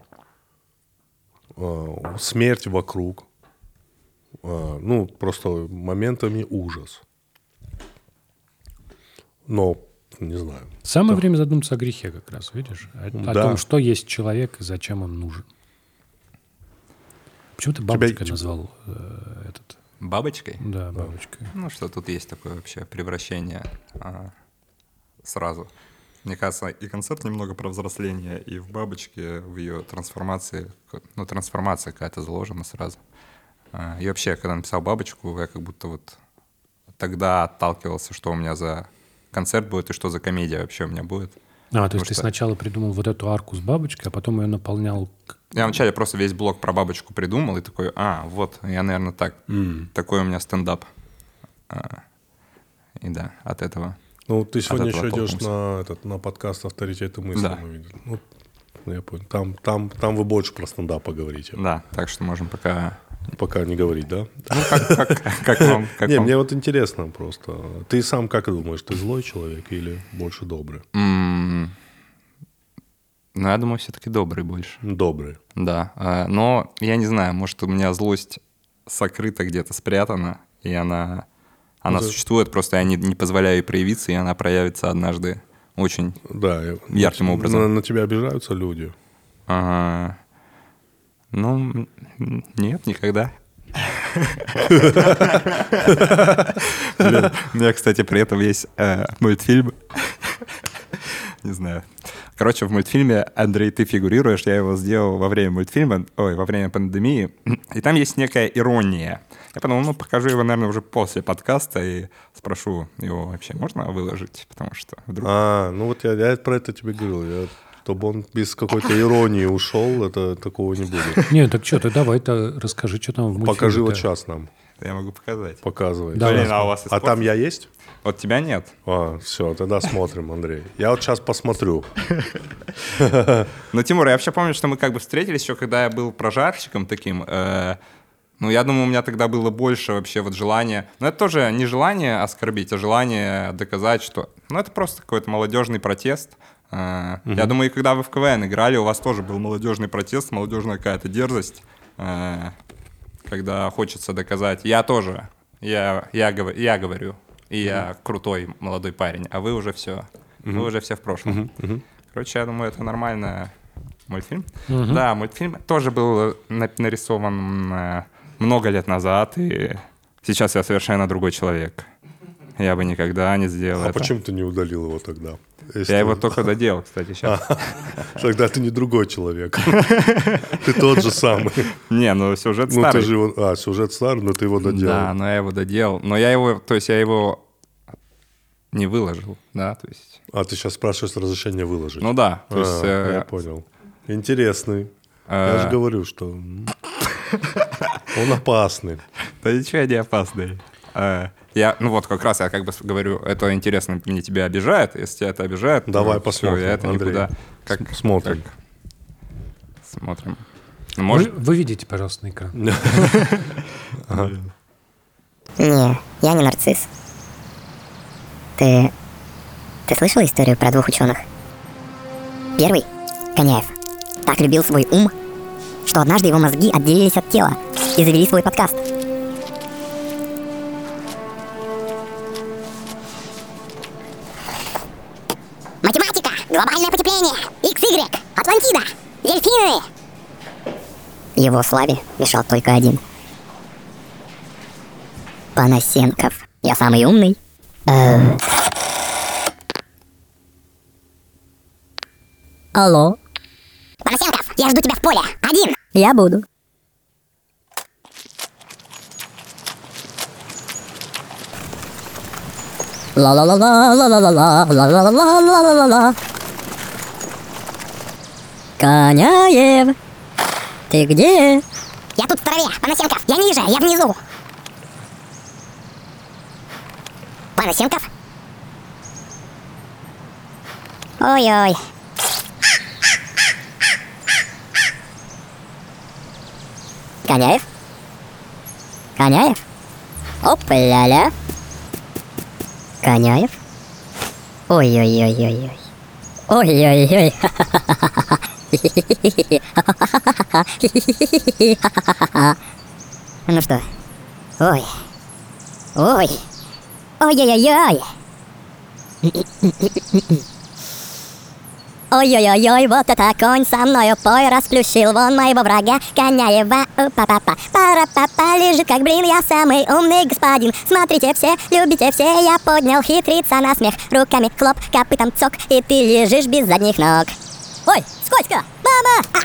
Э, Смерть вокруг. Э, Ну, просто моментами ужас. Но не знаю. Самое время задуматься о грехе как раз, видишь? О, о Да. том, что есть человек и зачем он нужен. Почему ты бабочкой назвал э, этот? Бабочкой? Да, бабочкой. Ну, что тут есть такое вообще превращение а, сразу. Мне кажется, и концерт немного про взросление, и в бабочке, в ее трансформации, ну, трансформация какая-то заложена сразу. А, И вообще, когда написал бабочку, я как будто вот тогда отталкивался, что у меня за концерт будет и что за комедия вообще у меня будет. А, то Потому есть ты что- сначала придумал вот эту арку с бабочкой, а потом ее наполнял... Я вначале просто весь блог про бабочку придумал и такой, а, вот, я, наверное, так. Такой у меня стендап. А, И да, от этого. Ну, ты сегодня еще идешь на, этот, на подкаст «Авторитеты мысли». Да. мы видели. Ну, я понял. Там, там, там вы больше про стендап поговорите. Да, так что можем пока... Пока не говорить, да? Как, как вам? Как не, вам? мне вот интересно просто. Ты сам как думаешь, ты злой человек или больше добрый? М, Ну, я думаю, все-таки добрый больше. Добрый. Да. а, Но я не знаю, может, у меня злость сокрыта где-то, спрятана, и она, она Да. существует, просто я не, не позволяю ей проявиться, и она проявится однажды очень Да. Ярким на- образом. На, на тебя обижаются люди. Ага. Ну, нет, никогда. У меня, кстати, при этом есть э, мультфильм. Не знаю. Короче, в мультфильме Андрей, ты фигурируешь, я его сделал во время мультфильма, ой, во время пандемии, и там есть некая ирония. Я подумал, ну, покажу его, наверное, уже после подкаста и спрошу его вообще, можно выложить, потому что вдруг... А, ну вот я, я про это тебе говорил. Я, чтобы он без какой-то иронии ушел, это такого не будет. Не, так что, ты давай-то расскажи, что там в мультфильме Покажи вот сейчас нам. Я могу показать. Показывай. Да. Блин, а у вас А там я есть? Вот тебя нет. А, все, тогда смотрим, Андрей. Я вот сейчас посмотрю. Ну, Тимур, я вообще помню, что мы как бы встретились еще, когда я был прожарщиком таким. э, ну, я думаю, у меня тогда было больше вообще вот желания. Но это тоже не желание оскорбить, а желание доказать, что... Ну, это просто какой-то молодежный протест. Э, Я думаю, и когда вы в КВН играли, у вас тоже был молодежный протест, молодежная какая-то дерзость, э, когда хочется доказать. Я тоже. Я, я, гов- я говорю. И я крутой молодой парень, а вы уже все. Вы уже все в прошлом. Короче, я думаю, это нормальный мультфильм. Да, мультфильм тоже был на- нарисован э, много лет назад, и сейчас я совершенно другой человек. Я бы никогда не сделал А это. почему ты не удалил его тогда? Если- Я его только доделал, кстати, сейчас. Тогда ты не другой человек. Ты тот же самый. Не, ну сюжет Ну, ты старый. же его... А, сюжет старый, но ты его Да, доделал. но я его доделал. Но я его, то есть я его не выложил, да, то есть... А, ты сейчас спрашиваешь разрешение выложить? Ну да, то есть... А, э, Я понял. Интересный. э, Я же говорю, что он опасный. Да ничего не опасный. Я, ну вот как раз я как бы говорю, это интересно, мне тебя обижает. Если тебя это обижает, то Давай всё, посмотрим, я это Андрей. никуда. Как, смотрим. как- смотрим. Ну, Вы, Может, вы видите, пожалуйста, на экран. Не, я не нарцисс. Ты... Ты слышал историю про двух ученых? Первый, Коняев, так любил свой ум, что однажды его мозги отделились от тела и завели свой подкаст. Его славе мешал только один – Панасенков. Я самый умный. Э. Алло, Панасенков, я жду тебя в поле. Один. я буду. Ла-ла-ла-ла-ла-ла-ла-ла-ла-ла-ла-ла-ла-ла. Коняев, ты где? Я тут в траве. Панасенков, я ниже, я внизу. Панасенков? Ой-ой. Коняев? Коняев? Оп-ля-ля. Коняев? Ой-ой-ой-ой-ой. Ой-ой-ой. Ну что? Ой. Ой. Ой-ой-ой-ой. Ой-ой-ой, вот это конь со мною пой, расплющил вон моего врага, Коняева, па-па-па, пара-па-па, лежит как блин, я самый умный господин. Смотрите все, любите все, я поднял хитрица на смех, руками хлоп, копытом цок, и ты лежишь без задних ног. Ой, скользко, мама! А!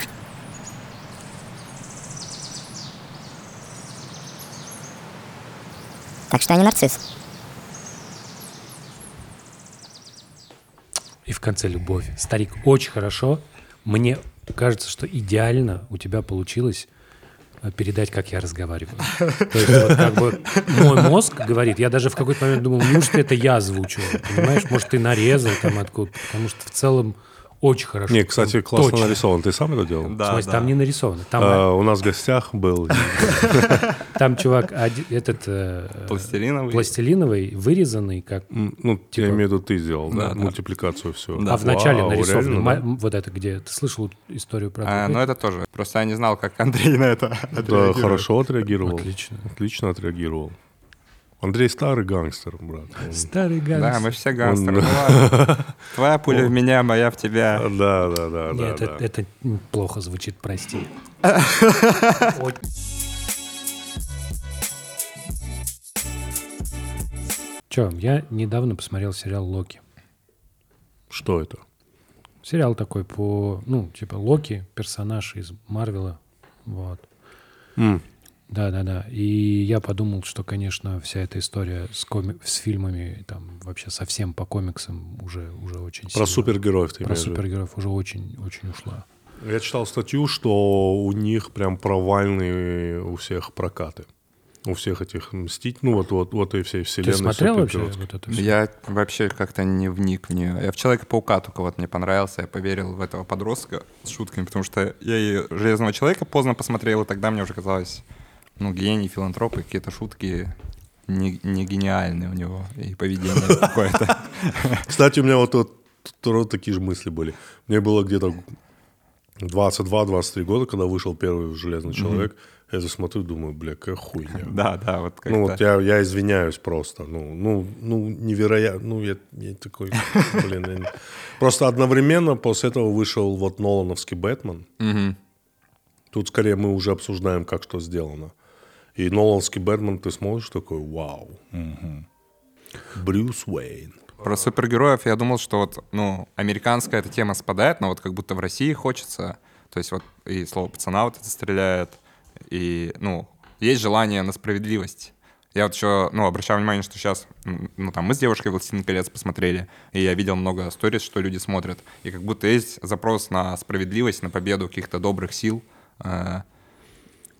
Так что я не нарцисс. И в конце любовь. Старик, очень хорошо. Мне кажется, что идеально у тебя получилось э, передать, как я разговариваю. То есть вот как бы мой мозг говорит, я даже в какой-то момент думал, неужто это я озвучивал, понимаешь? Может, ты нарезал там откуда потому что в целом очень хорошо. Не, кстати, классно точно. нарисован. Ты сам это делал? Да, смысле, да. там не нарисовано. Там, А, у нас в гостях был там чувак, этот э, Пластилиновый. пластилиновый, вырезанный, как Ну, Типа- я имею в виду, ты сделал, да? Мультипликацию все. А в начале Вау, нарисован. Вот это где? Ты слышал историю про А, ну это тоже. Просто я не знал, как Андрей на это Да, отреагирует. хорошо отреагировал. Отлично. Отлично отреагировал. Андрей старый гангстер, брат. Он- Старый Да, гангстер. мы все гангстеры. Он- Ну. Твоя пуля в меня, моя в тебя. Да, да, да, да. Нет, да. это, это плохо звучит, прости. Че, я недавно посмотрел сериал Локи. Что это? Сериал такой по, ну, типа Локи, персонаж из Марвела. Вот. М, Да-да-да. И я подумал, что, конечно, вся эта история с, коми- с фильмами, там, вообще совсем по комиксам уже, уже очень Про сильно- супергероев ты Про имеешь в виду? супергероев уже очень, очень ушла. Я читал статью, что у них прям провальные у всех прокаты. У всех этих мстить, ну вот, вот, вот и всей вселенной. Ты смотрел вообще вот это всё? Я вообще как-то не вник в нее. Я в Человека-паука только вот мне понравился. Я поверил в этого подростка с шутками, потому что я и Железного Человека поздно посмотрел, и тогда мне уже казалось, ну, гений, филантроп, и какие-то шутки не, не гениальные у него, и поведение какое-то. Кстати, у меня вот, вот, такие же мысли были. Мне было где-то 22-23 года, когда вышел первый «Железный человек». Я это смотрю, думаю, бля, какая хуйня. Да, да, вот как-то. Ну, вот я, я извиняюсь просто. Ну, ну, ну невероятно. Ну, я, я такой, блин. я не- Просто одновременно после этого вышел вот Нолановский «Бэтмен». Мгм. Тут скорее мы уже обсуждаем, как что сделано. И Нолановский «Бэтмен» ты смотришь такой, вау. мгм. Брюс Уэйн. Про супергероев я думал, что вот, ну, американская эта тема спадает, но вот как будто в России хочется. То есть вот и слово пацана вот это стреляет, и, ну, есть желание на справедливость. Я вот еще, ну, обращаю внимание, что сейчас, ну, там, мы с девушкой «Властелин колец» посмотрели, и я видел много сториз, что люди смотрят, и как будто есть запрос на справедливость, на победу каких-то добрых сил. Э,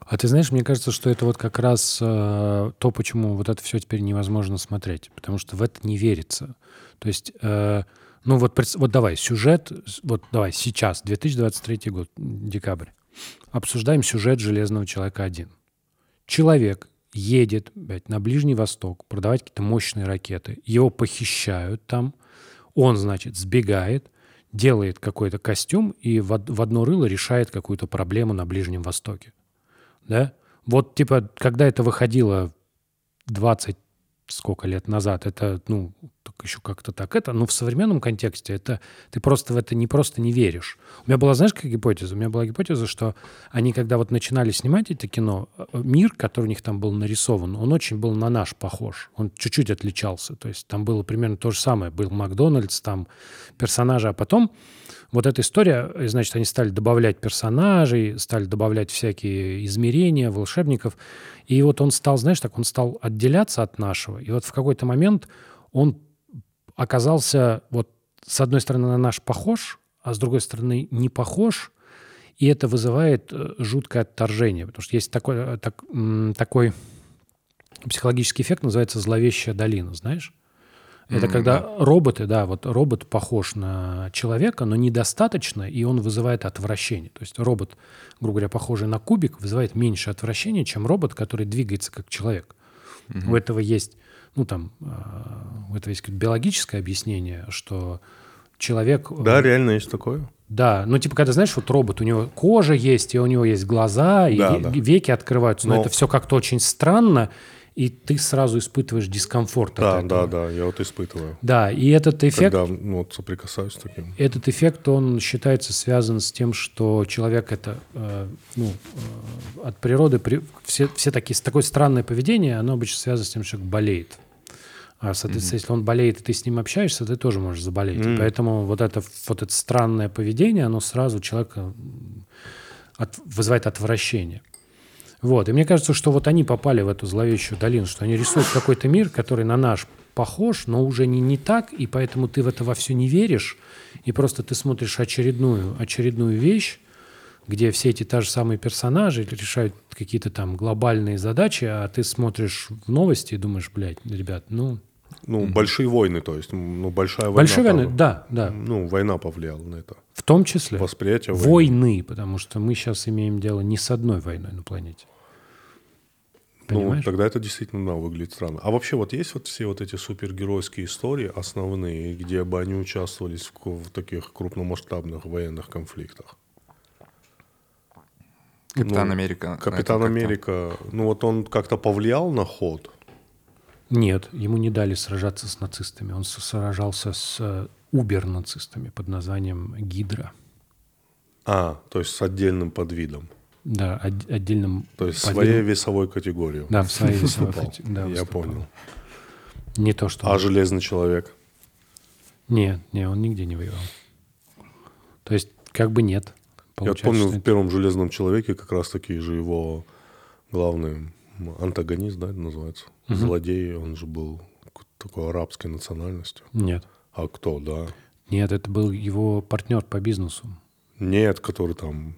А ты знаешь, мне кажется, что это вот как раз э, то, почему вот это все теперь невозможно смотреть, потому что в это не верится. То есть, э, ну вот, вот давай, сюжет, вот давай сейчас, 2023 год, декабрь, обсуждаем сюжет «Железного человека 1». Человек едет блядь, на Ближний Восток продавать какие-то мощные ракеты, его похищают там, он, значит, сбегает, делает какой-то костюм и в, в одно рыло решает какую-то проблему на Ближнем Востоке да? Вот, типа, когда это выходило 20 сколько лет назад, это, ну, так еще как-то так это, но в современном контексте это, ты просто в это не просто не веришь. У меня была, знаешь, какая гипотеза? У меня была гипотеза, что они, когда вот начинали снимать это кино, э, мир, который у них там был нарисован, он очень был на наш похож. Он чуть-чуть отличался. То есть там было примерно то же самое. Был Макдональдс, там персонажи, а потом вот эта история, э, значит, они стали добавлять персонажей, стали добавлять всякие измерения, волшебников. И вот он стал, знаешь, так он стал отделяться от нашего. И вот в какой-то момент он оказался вот с одной стороны на наш похож, а с другой стороны не похож. И это вызывает э, жуткое отторжение. Потому что есть такой, э, так- такой психологический эффект, называется «зловещая долина», знаешь? Это когда роботы, да, вот робот похож на человека, но недостаточно, и он вызывает отвращение. То есть робот, грубо говоря, похожий на кубик, вызывает меньше отвращения, чем робот, который двигается как человек. У этого есть, ну там, э, у этого есть биологическое объяснение, что человек... э, Да, реально есть такое. да, ну типа, когда, знаешь, вот робот, у него кожа есть, и у него есть глаза, и Да, ве- да. веки открываются, но, Но- это все как-то очень странно, и ты сразу испытываешь дискомфорт Да, да, да, я вот испытываю. Да, и этот эффект, Когда ну, вот соприкасаюсь с таким. этот эффект, он считается связан с тем, что человек это, э, ну, э, от природы, при- все, все такие, такое странное поведение, оно обычно связано с тем, что человек болеет. А, соответственно, если он болеет, и ты с ним общаешься, ты тоже можешь заболеть. И поэтому вот это, вот это странное поведение, оно сразу человека от- вызывает отвращение. Вот. И мне кажется, что вот они попали в эту зловещую долину, что они рисуют какой-то мир, который на наш похож, но уже не, не так, и поэтому ты в это во все не веришь, и просто ты смотришь очередную, очередную вещь, где все эти та же самые персонажи решают какие-то там глобальные задачи, а ты смотришь в новости и думаешь, блядь, ребят, ну... Ну, большие войны, то есть, ну, большая война. Большие войны, да, да, Ну, война повлияла на это. в том числе. Восприятие войны. Войны, потому что мы сейчас имеем дело не с одной войной на планете. Ну, Понимаешь? тогда это действительно, да, выглядит странно. А вообще вот есть вот все вот эти супергеройские истории основные, где бы они участвовали в, в таких крупномасштабных военных конфликтах? Капитан Ну, Америка. на Капитан. Америка, ну вот он как-то повлиял на ход? Нет, ему не дали сражаться с нацистами. Он сражался с э, убер-нацистами под названием Гидра. А, то есть с отдельным подвидом. Да, от- отдельным... То есть подвидом- своей весовой категории. Да, в своей весовой выступал. кате- да, Я понял. Не то, что... А Железный человек? Нет, не, он нигде не воевал. То есть, как бы нет. Я помню, в первом Железном человеке как раз таки же его главный антагонист, да, называется? Злодей, он же был такой арабской национальности. Нет. А кто, да? Нет, это был его партнер по бизнесу. Нет, который там...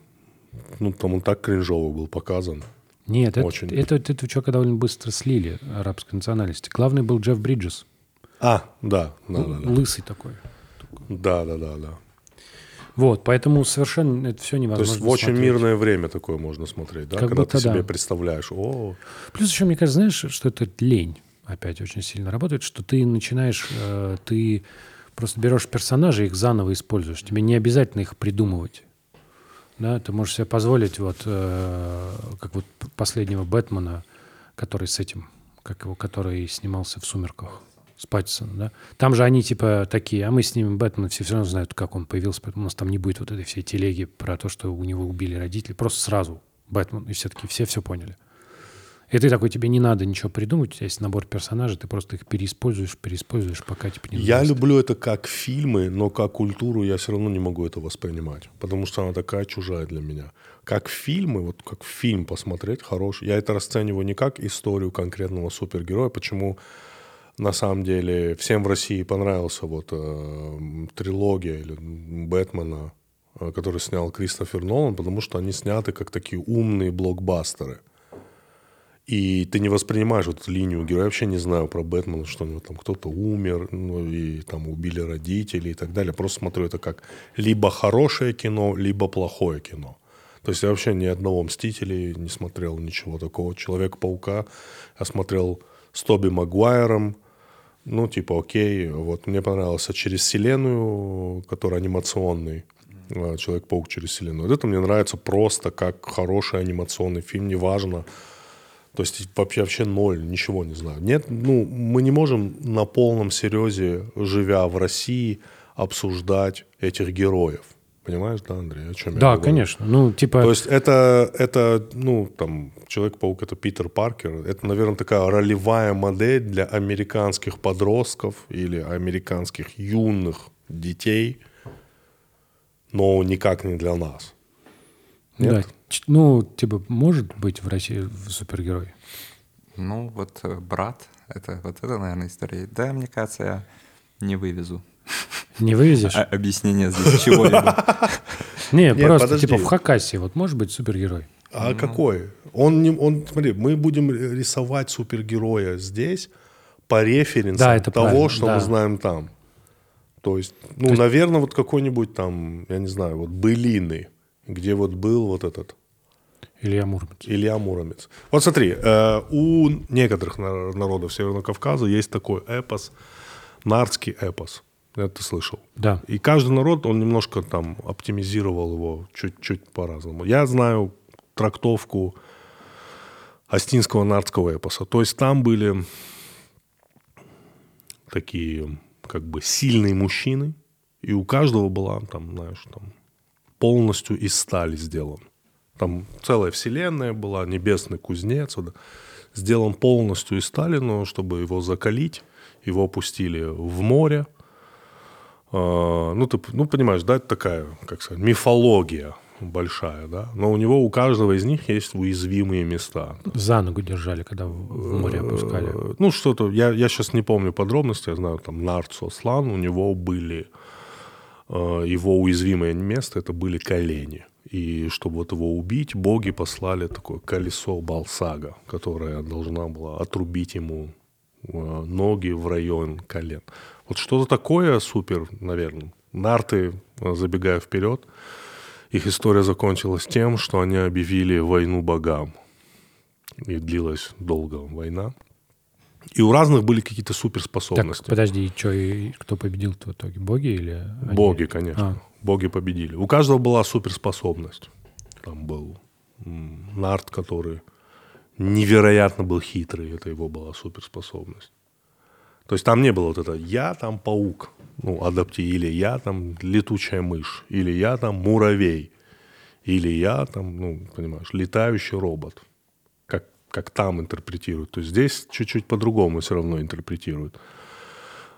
Ну, там он так кринжово был показан. Нет, это, Очень. это, этого чувака довольно быстро слили арабской национальности. Главный был Джефф Бриджес. А, да, да, да, да. Лысый такой. Да, да, да, да. Вот, поэтому совершенно это все То невозможно есть в очень смотреть. мирное время такое можно смотреть, да? Как Когда ты себе да. представляешь, о, Плюс еще, мне кажется, знаешь, что это лень опять очень сильно работает, что ты начинаешь, э, ты просто берешь персонажей, их заново используешь. Тебе не обязательно их придумывать. Да, ты можешь себе позволить, вот, э, как вот последнего Бэтмена, который с этим, как его, который снимался в «Сумерках», с Паттисоном, да? Там же они типа такие, а мы снимем Бэтмена, все все равно знают, как он появился, поэтому у нас там не будет вот этой всей телеги про то, что у него убили родители. Просто сразу Бэтмен, и все-таки все все поняли. И ты такой, тебе не надо ничего придумать, у тебя есть набор персонажей, ты просто их переиспользуешь, переиспользуешь, пока типа не Я люблю это как фильмы, но как культуру я все равно не могу это воспринимать, потому что она такая чужая для меня. Как фильмы, вот как фильм посмотреть хороший, я это расцениваю не как историю конкретного супергероя, почему на самом деле всем в России понравился вот э, трилогия или Бэтмена, э, который снял Кристофер Нолан, потому что они сняты как такие умные блокбастеры. И ты не воспринимаешь вот эту линию героя. Я вообще не знаю про Бэтмена, что у него там кто-то умер, ну и там убили родителей и так далее. Просто смотрю это как либо хорошее кино, либо плохое кино. То есть я вообще ни одного Мстителей не смотрел, ничего такого. Человека-паука я смотрел с Тоби Магуайром. Ну, типа, окей. Вот мне понравился «Через вселенную», который анимационный. а, Человек-паук через вселенную. Вот это мне нравится просто как хороший анимационный фильм, неважно. То есть вообще, вообще ноль, ничего не знаю. Нет, ну, мы не можем на полном серьезе, живя в России, обсуждать этих героев. Понимаешь, да, Андрей, о чем я Да, говорю? конечно. Ну, типа, То есть это, это, ну, там, Человек-паук — это Питер Паркер. Это, наверное, такая ролевая модель для американских подростков или американских юных детей, но никак не для нас. да, Нет? ч- ну, типа, может быть в России супергерой? Ну, вот э, брат, это вот это, наверное, история. Да, мне кажется, я не вывезу. Не вывезешь? А- объяснение здесь чего-либо. не, просто типа в Хакасии вот может быть супергерой. А какой? Он, не, он, смотри, мы будем рисовать супергероя здесь по референсам того, что мы знаем там. То есть, ну, есть- наверное, вот какой-нибудь там, я не знаю, вот былины, где вот был вот этот Илья Муромец. Илья Муромец. Вот смотри, э, у некоторых на- народов Северного Кавказа есть такой эпос, нардский эпос. Это слышал? Да. И каждый народ, он немножко там оптимизировал его чуть-чуть по-разному. Я знаю трактовку астинского нардского эпоса. То есть там были такие как бы сильные мужчины, и у каждого была там, знаешь, там полностью из стали сделан. Там целая вселенная была, небесный кузнец, вот, сделан полностью из стали, но чтобы его закалить, его опустили в море. А, ну, ты ну, понимаешь, да, это такая, как сказать, мифология большая, да. Но у него, у каждого из них есть уязвимые места. За ногу держали, когда в в море опускали. Э, Ну, что-то, я, я сейчас не помню подробности, я знаю, там, Нарцо Слан, у него были, э, его уязвимое место, это были колени. И чтобы вот его убить, боги послали такое колесо Балсага, которое должна была отрубить ему э, ноги в район колен. Вот что-то такое супер, наверное. Нарты, э, забегая вперед, их история закончилась тем, что они объявили войну богам. И длилась долго война. И у разных были какие-то Так, суперспособности. подожди, и что, и кто победил в итоге? Боги или они? Боги, конечно. А. Боги победили. У каждого была суперспособность. Там был Нарт, который невероятно был хитрый. Это его была суперспособность. То есть там не было вот это «я там паук», ну, адапти, или «я там летучая мышь», или «я там муравей», или «я там, ну, понимаешь, летающий робот». Как, как там интерпретируют. То есть здесь чуть-чуть по-другому все равно интерпретируют.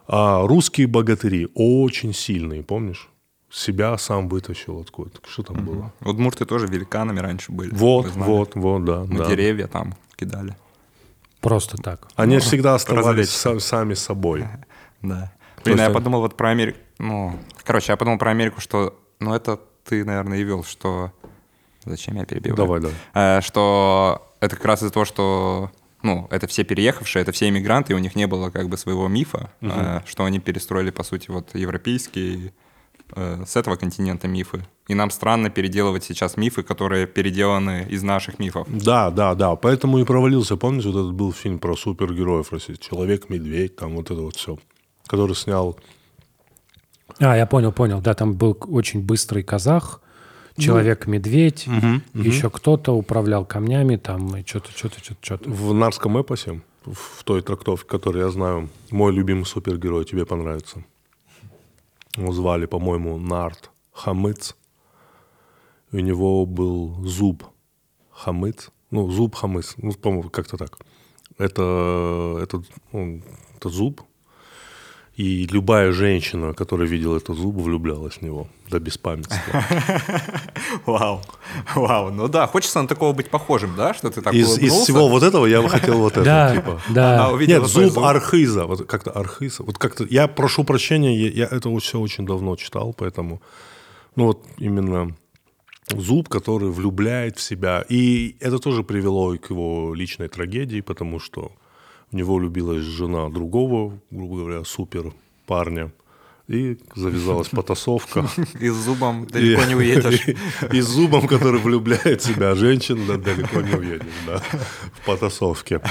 А русские богатыри очень сильные, помнишь? Себя сам вытащил откуда-то. Что там было? Удмурты тоже великанами раньше были. Вот, вот, вот, да. Мы да. деревья там кидали. Просто так. Они всегда оставались развлечься. са- сами собой. Да. Блин, а есть я подумал вот про Америку. Ну, короче, я подумал про Америку, что... Ну, это ты, наверное, и вел, что... Зачем я перебиваю? Давай, давай. Э, что это как раз из-за того, что ну, это все переехавшие, это все иммигранты, и у них не было как бы своего мифа, э, что они перестроили, по сути, вот европейские э, с этого континента мифы. И нам странно переделывать сейчас мифы, которые переделаны из наших мифов. Да, да, да. Поэтому и провалился. Помните, вот этот был фильм про супергероев России? Человек-медведь, там вот это вот все. Который снял... А, я понял, понял. Да, там был очень быстрый казах, Ну, человек-медведь, еще кто-то управлял камнями, там, и что-то, что-то, что-то, что-то. В Нарском эпосе, в той трактовке, которую я знаю, мой любимый супергерой, тебе понравится. Его звали, по-моему, Нарт Хамыц. У него был зуб Хамыц. Ну, зуб Хамыц. Ну, по-моему, как-то так. Это, это, он- это зуб. И любая женщина, которая видела этот зуб, влюблялась в него до беспамятства. Вау. Вау. Ну да, хочется на такого быть похожим, да? Что ты так Из, из всего вот этого я бы хотел вот это. Да, типа. да. Нет, зуб архиза. Вот как-то архиза. Вот как-то я прошу прощения, я, я это все очень давно читал, поэтому ну вот именно зуб, который влюбляет в себя. И это тоже привело к его личной трагедии, потому что в него влюбилась жена другого, грубо говоря, супер парня. И завязалась потасовка. И с зубом далеко не уедешь. И, с зубом, который влюбляет себя женщин, да, далеко не уедешь, да, в потасовке.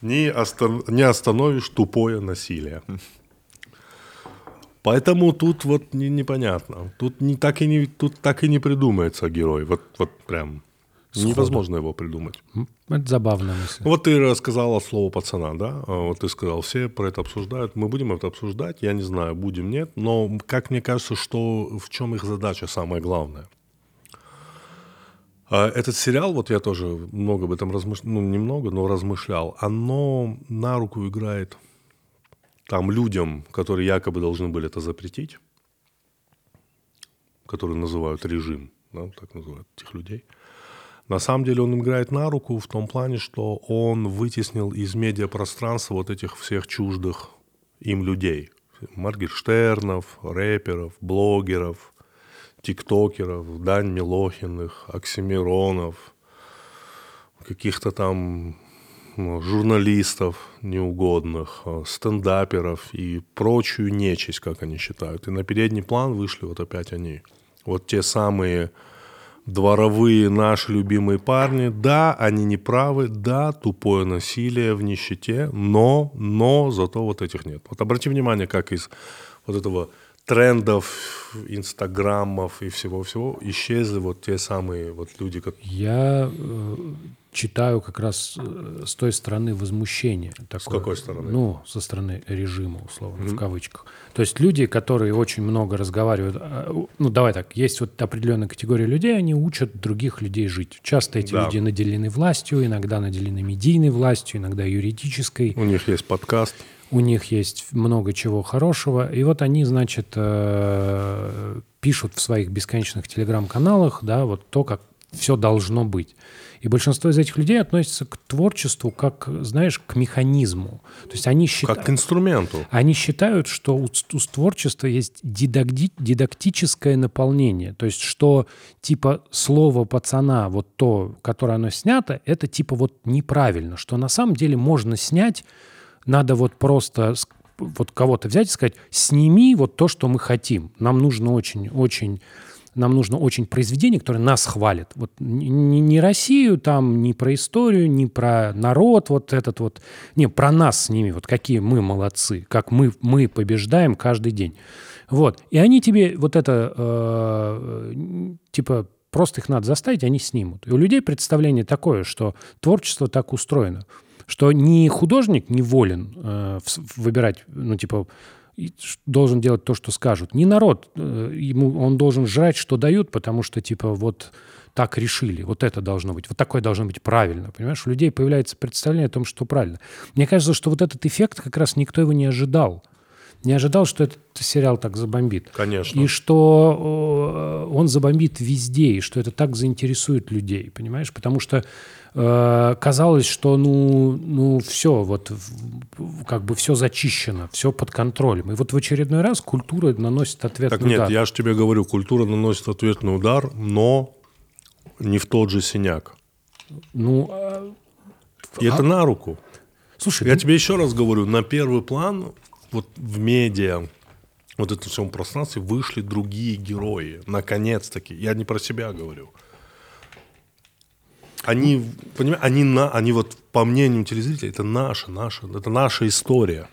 Не, остан- не остановишь тупое насилие. Поэтому тут вот не- непонятно. Тут, не, так и не, тут так и не придумается герой. Вот, вот прям невозможно его придумать. Это забавная мысль. Вот ты рассказала слово пацана, да? А Вот ты сказал, все про это обсуждают. Мы будем это обсуждать, я не знаю, будем, нет. Но как мне кажется, что в чем их задача самое главное? А Этот сериал, вот я тоже много об этом размышлял, ну немного, но размышлял, оно на руку играет там людям, которые якобы должны были это запретить, которые называют режим, да, так называют этих людей. На самом деле он им играет на руку в том плане, что он вытеснил из медиапространства вот этих всех чуждых им людей. Маргерштернов, рэперов, блогеров, тиктокеров, Дань Милохиных, Оксимиронов, каких-то там ну, журналистов неугодных, э, стендаперов и прочую нечисть, как они считают. И на передний план вышли вот опять они. Вот те самые дворовые наши любимые парни. Да, они не правы, да, тупое насилие в нищете, но, но зато вот этих нет. Вот обрати внимание, как из вот этого трендов, инстаграмов и всего-всего исчезли вот те самые вот люди, которые... Я э, читаю как раз э, с той стороны возмущения. Такое. какой стороны? Ну, со стороны режима, условно, в кавычках. То есть люди, которые очень много разговаривают, а, ну, давай так, есть вот определенная категория людей, они учат других людей жить. Часто эти Да. люди наделены властью, иногда наделены медийной властью, иногда юридической. У них есть подкаст. У них есть много чего хорошего. И вот они, значит, э, пишут в своих бесконечных телеграм-каналах, да, вот то, как все должно быть. И большинство из этих людей относятся к творчеству как, знаешь, к механизму. То есть они считают... Как к инструменту. Они считают, что у, у творчества есть дидакти- дидактическое наполнение. То есть, что типа слово пацана, вот то, которое оно снято, это типа вот неправильно. Что на самом деле можно снять, надо вот просто вот кого-то взять и сказать, сними вот то, что мы хотим. Нам нужно очень-очень нам нужно очень произведение, которое нас хвалит. Вот не, не- Россию там, не про историю, не про народ вот этот вот. Не, про нас с ними, вот какие мы молодцы, как мы, мы побеждаем каждый день. Вот. И они тебе вот это, э, типа, просто их надо заставить, они снимут. И у людей представление такое, что творчество так устроено, что ни художник не волен э, выбирать, ну, типа, должен делать то, что скажут. Не народ, э, ему он должен жрать, что дают, потому что типа вот так решили, вот это должно быть, вот такое должно быть правильно, понимаешь? У людей появляется представление о том, что правильно. Мне кажется, что вот этот эффект как раз никто его не ожидал. Не ожидал, что этот сериал так забомбит. Конечно. И что э, он забомбит везде, и что это так заинтересует людей, понимаешь? Потому что э, казалось, что ну, ну все, вот как бы все зачищено, все под контролем. И вот в очередной раз культура наносит ответный Так нет, удар. я же тебе говорю, культура наносит ответный удар, но не в тот же синяк. Ну, э, И это на руку. слушай, Я ну, тебе еще раз говорю, на первый план вот в медиа, вот этом всем пространстве вышли другие герои. Наконец-таки. Я не про себя говорю. Они, понимаешь, они, на, они вот по мнению телезрителей, это наша, наша, это наша история.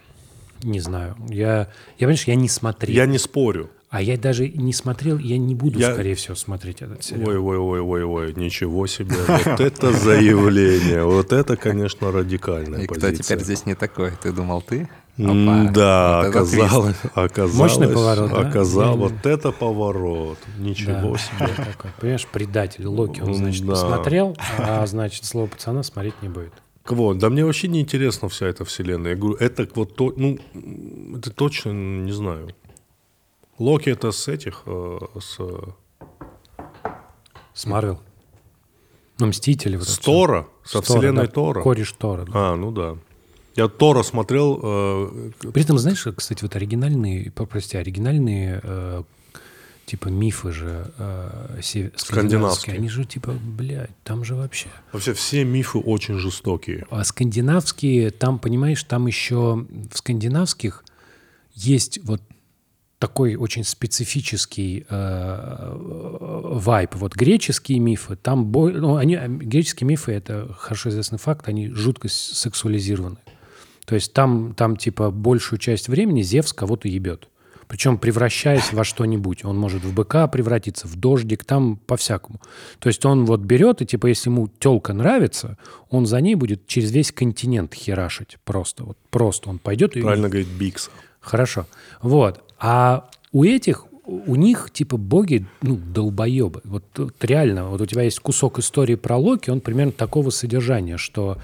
не знаю. Я, я, понимаешь, я не смотрел. Я не спорю. А я даже не смотрел, я не буду, Я- скорее всего, смотреть этот сериал. Ой, ой, ой, ой, ой, ничего себе. Вот это заявление. Вот это, конечно, радикальная И кто позиция. теперь здесь не такой? Ты думал, ты? Да, оказалось, оказалось, Мощный поворот, да? оказалось, Да. вот это поворот, ничего себе. понимаешь, предатель Локи, он, значит, посмотрел, а, значит, слово пацана смотреть не будет. Вот, да мне вообще не интересна вся эта вселенная. Я говорю, это вот то, ну, это точно не знаю. Локи это с этих, э, с, С Марвел. Ну, Мстители. Вот с. Тора, со С вселенной да, Тора. Кореш Тора. да. А, ну да. Я Тора смотрел, э, При этом, знаешь, кстати, вот оригинальные, прости, оригинальные э, типа мифы же э, се- скандинавские, они же типа, блядь, там же вообще. вообще все мифы очень жестокие. А скандинавские, там, понимаешь, там еще в скандинавских есть вот такой очень специфический э, вайб. Вот греческие мифы, там бо- ну, они, э, греческие мифы, это хорошо известный факт, они жутко сексуализированы. То есть там, там типа большую часть времени Зевс кого-то ебет. Причем превращаясь во что-нибудь. Он может в быка превратиться, в дождик, там по-всякому. То есть он вот берет, и типа если ему телка нравится, он за ней будет через весь континент херашить просто. Вот просто он пойдет и... Правильно говорит Бикс. Хорошо. Вот. А у этих, у них типа боги, ну, долбоебы. Вот, вот реально, вот у тебя есть кусок истории про Локи, он примерно такого содержания, что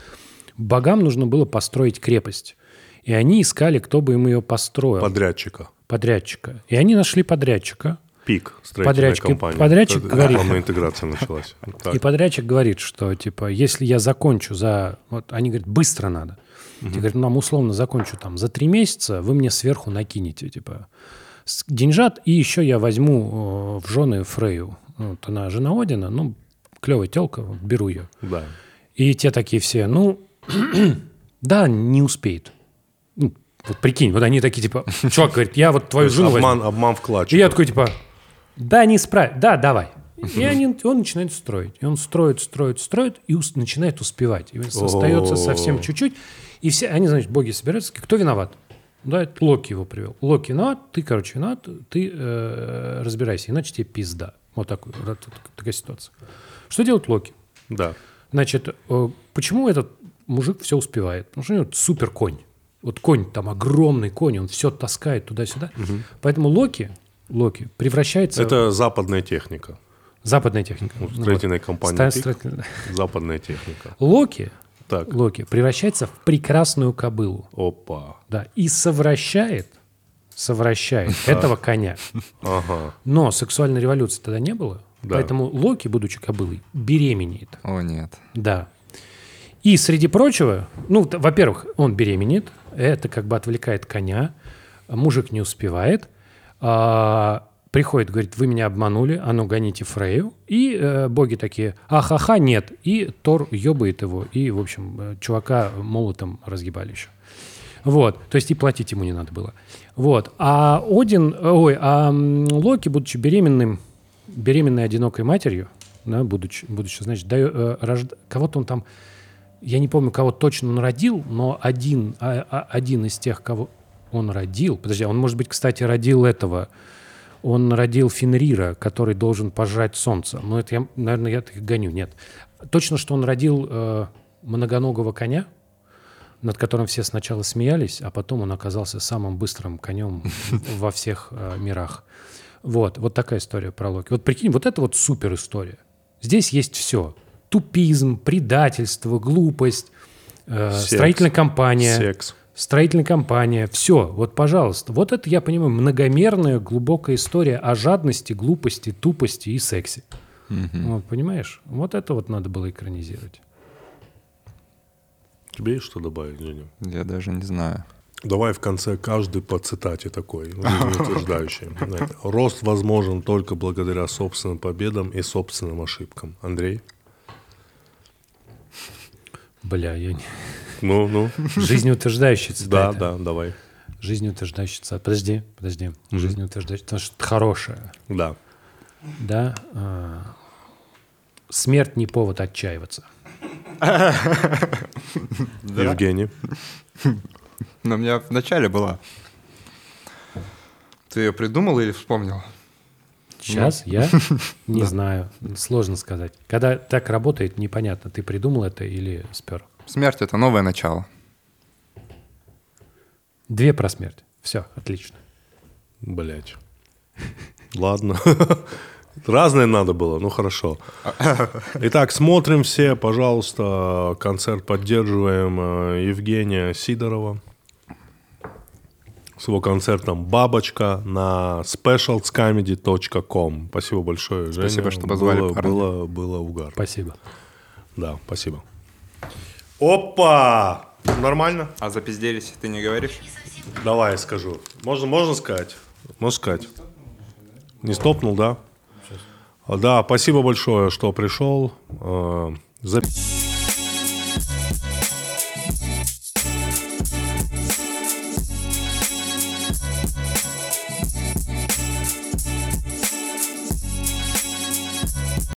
богам нужно было построить крепость. И они искали, кто бы им ее построил. Подрядчика. Подрядчика. И они нашли подрядчика. Пик, строительная Подрядчик- компания. подрядчик Это говорит. рекламная интеграция началась. Так. И подрядчик говорит, что типа, если я закончу за... Вот они говорят, быстро надо. Те говорят, «Ну, нам условно закончу там за три месяца, вы мне сверху накинете, типа, деньжат, и еще я возьму э, в жены Фрею. Вот она жена Одина, ну, клевая телка, вот беру ее. Да. И те такие все, ну, да, не успеет. Ну, вот прикинь, вот они такие, типа, чувак говорит, я вот твою жену возьму. Обман, обман И вкладчика. я такой, типа, да, не справ... Да, давай. И они, он начинает строить. И он строит, строит, строит, и ус- начинает успевать. И остается совсем чуть-чуть. И все, они, значит, боги собираются, кто виноват? Да, это Локи его привел. Локи виноват, ты, короче, виноват, ты э, разбирайся, иначе тебе пизда. Вот такой, вот такая ситуация. Что делает Локи? Да. Значит, э, почему этот мужик все успевает? Потому что у него супер конь. Вот конь там огромный конь, он все таскает туда-сюда. Поэтому Локи, Локи превращается Это западная техника. западная техника. У Ну компании Ста- «Пик». строительная- Западная техника. Локи, Так, Локи превращается в прекрасную кобылу. опа. Да, и совращает, совращает этого коня. Ага. Но сексуальной революции тогда не было, Да. поэтому Локи, будучи кобылой, беременеет. О, нет. Да. И среди прочего, ну, во-первых, он беременеет, это как бы отвлекает коня, мужик не успевает, а, приходит, говорит, вы меня обманули, а ну гоните Фрею, и э, боги такие, ахаха, нет, и Тор ебает его, и, в общем, э, чувака молотом разъебали еще. Вот, то есть и платить ему не надо было. Вот, а Один, ой, а Локи, будучи беременным, беременной одинокой матерью, да, будучи, будучи значит, даю- э, рожд- кого-то он там, я не помню, кого точно он родил, но один, а- а- один из тех, кого он родил, подожди, он, может быть, кстати, родил этого, он родил Фенрира, который должен пожрать солнце. Но это я, наверное, я так гоню, нет. Точно, что он родил э, многоногого коня, над которым все сначала смеялись, а потом он оказался самым быстрым конем во всех э, мирах. Вот, вот такая история про Локи. Вот прикинь, вот это вот супер история. Здесь есть все. Тупизм, предательство, глупость, э, Секс. строительная компания. Секс. Строительная компания. Все, вот, пожалуйста. Вот это, я понимаю, многомерная, глубокая история о жадности, глупости, тупости и сексе. Вот, понимаешь? Вот это вот надо было экранизировать. Тебе есть что добавить, Женя? Я даже не знаю. Давай в конце каждый по цитате такой, утверждающий. Рост возможен только благодаря собственным победам и собственным ошибкам. Андрей? Бля, я не... Ну, ну. Жизнеутверждающая Да, цитата. да, давай. Жизнеутверждающая цитата. Подожди, подожди. Жизнеутверждающая, потому что это хорошая. Да. Да? а, Смерть не повод отчаиваться. Евгений? Но у меня в начале была. Ты ее придумал или вспомнил? Сейчас я не знаю. Сложно сказать. Когда так работает, непонятно, ты придумал это или спер. Смерть — это новое начало. Две про смерть. Все, отлично. Блять. Ладно. Разное надо было, ну хорошо. Итак, смотрим все, пожалуйста, концерт поддерживаем э, Евгения Сидорова с его концертом «Бабочка» на specialscomedy.com. Спасибо большое, Женя. Спасибо, что позвали, Было, парни. было, было угар. Спасибо. Да, спасибо. Опа! Нормально? А запизделись ты не говоришь? Давай я скажу. Можно, можно сказать? Можно сказать? Не стопнул, да? Да, спасибо большое, что пришел. Э, за-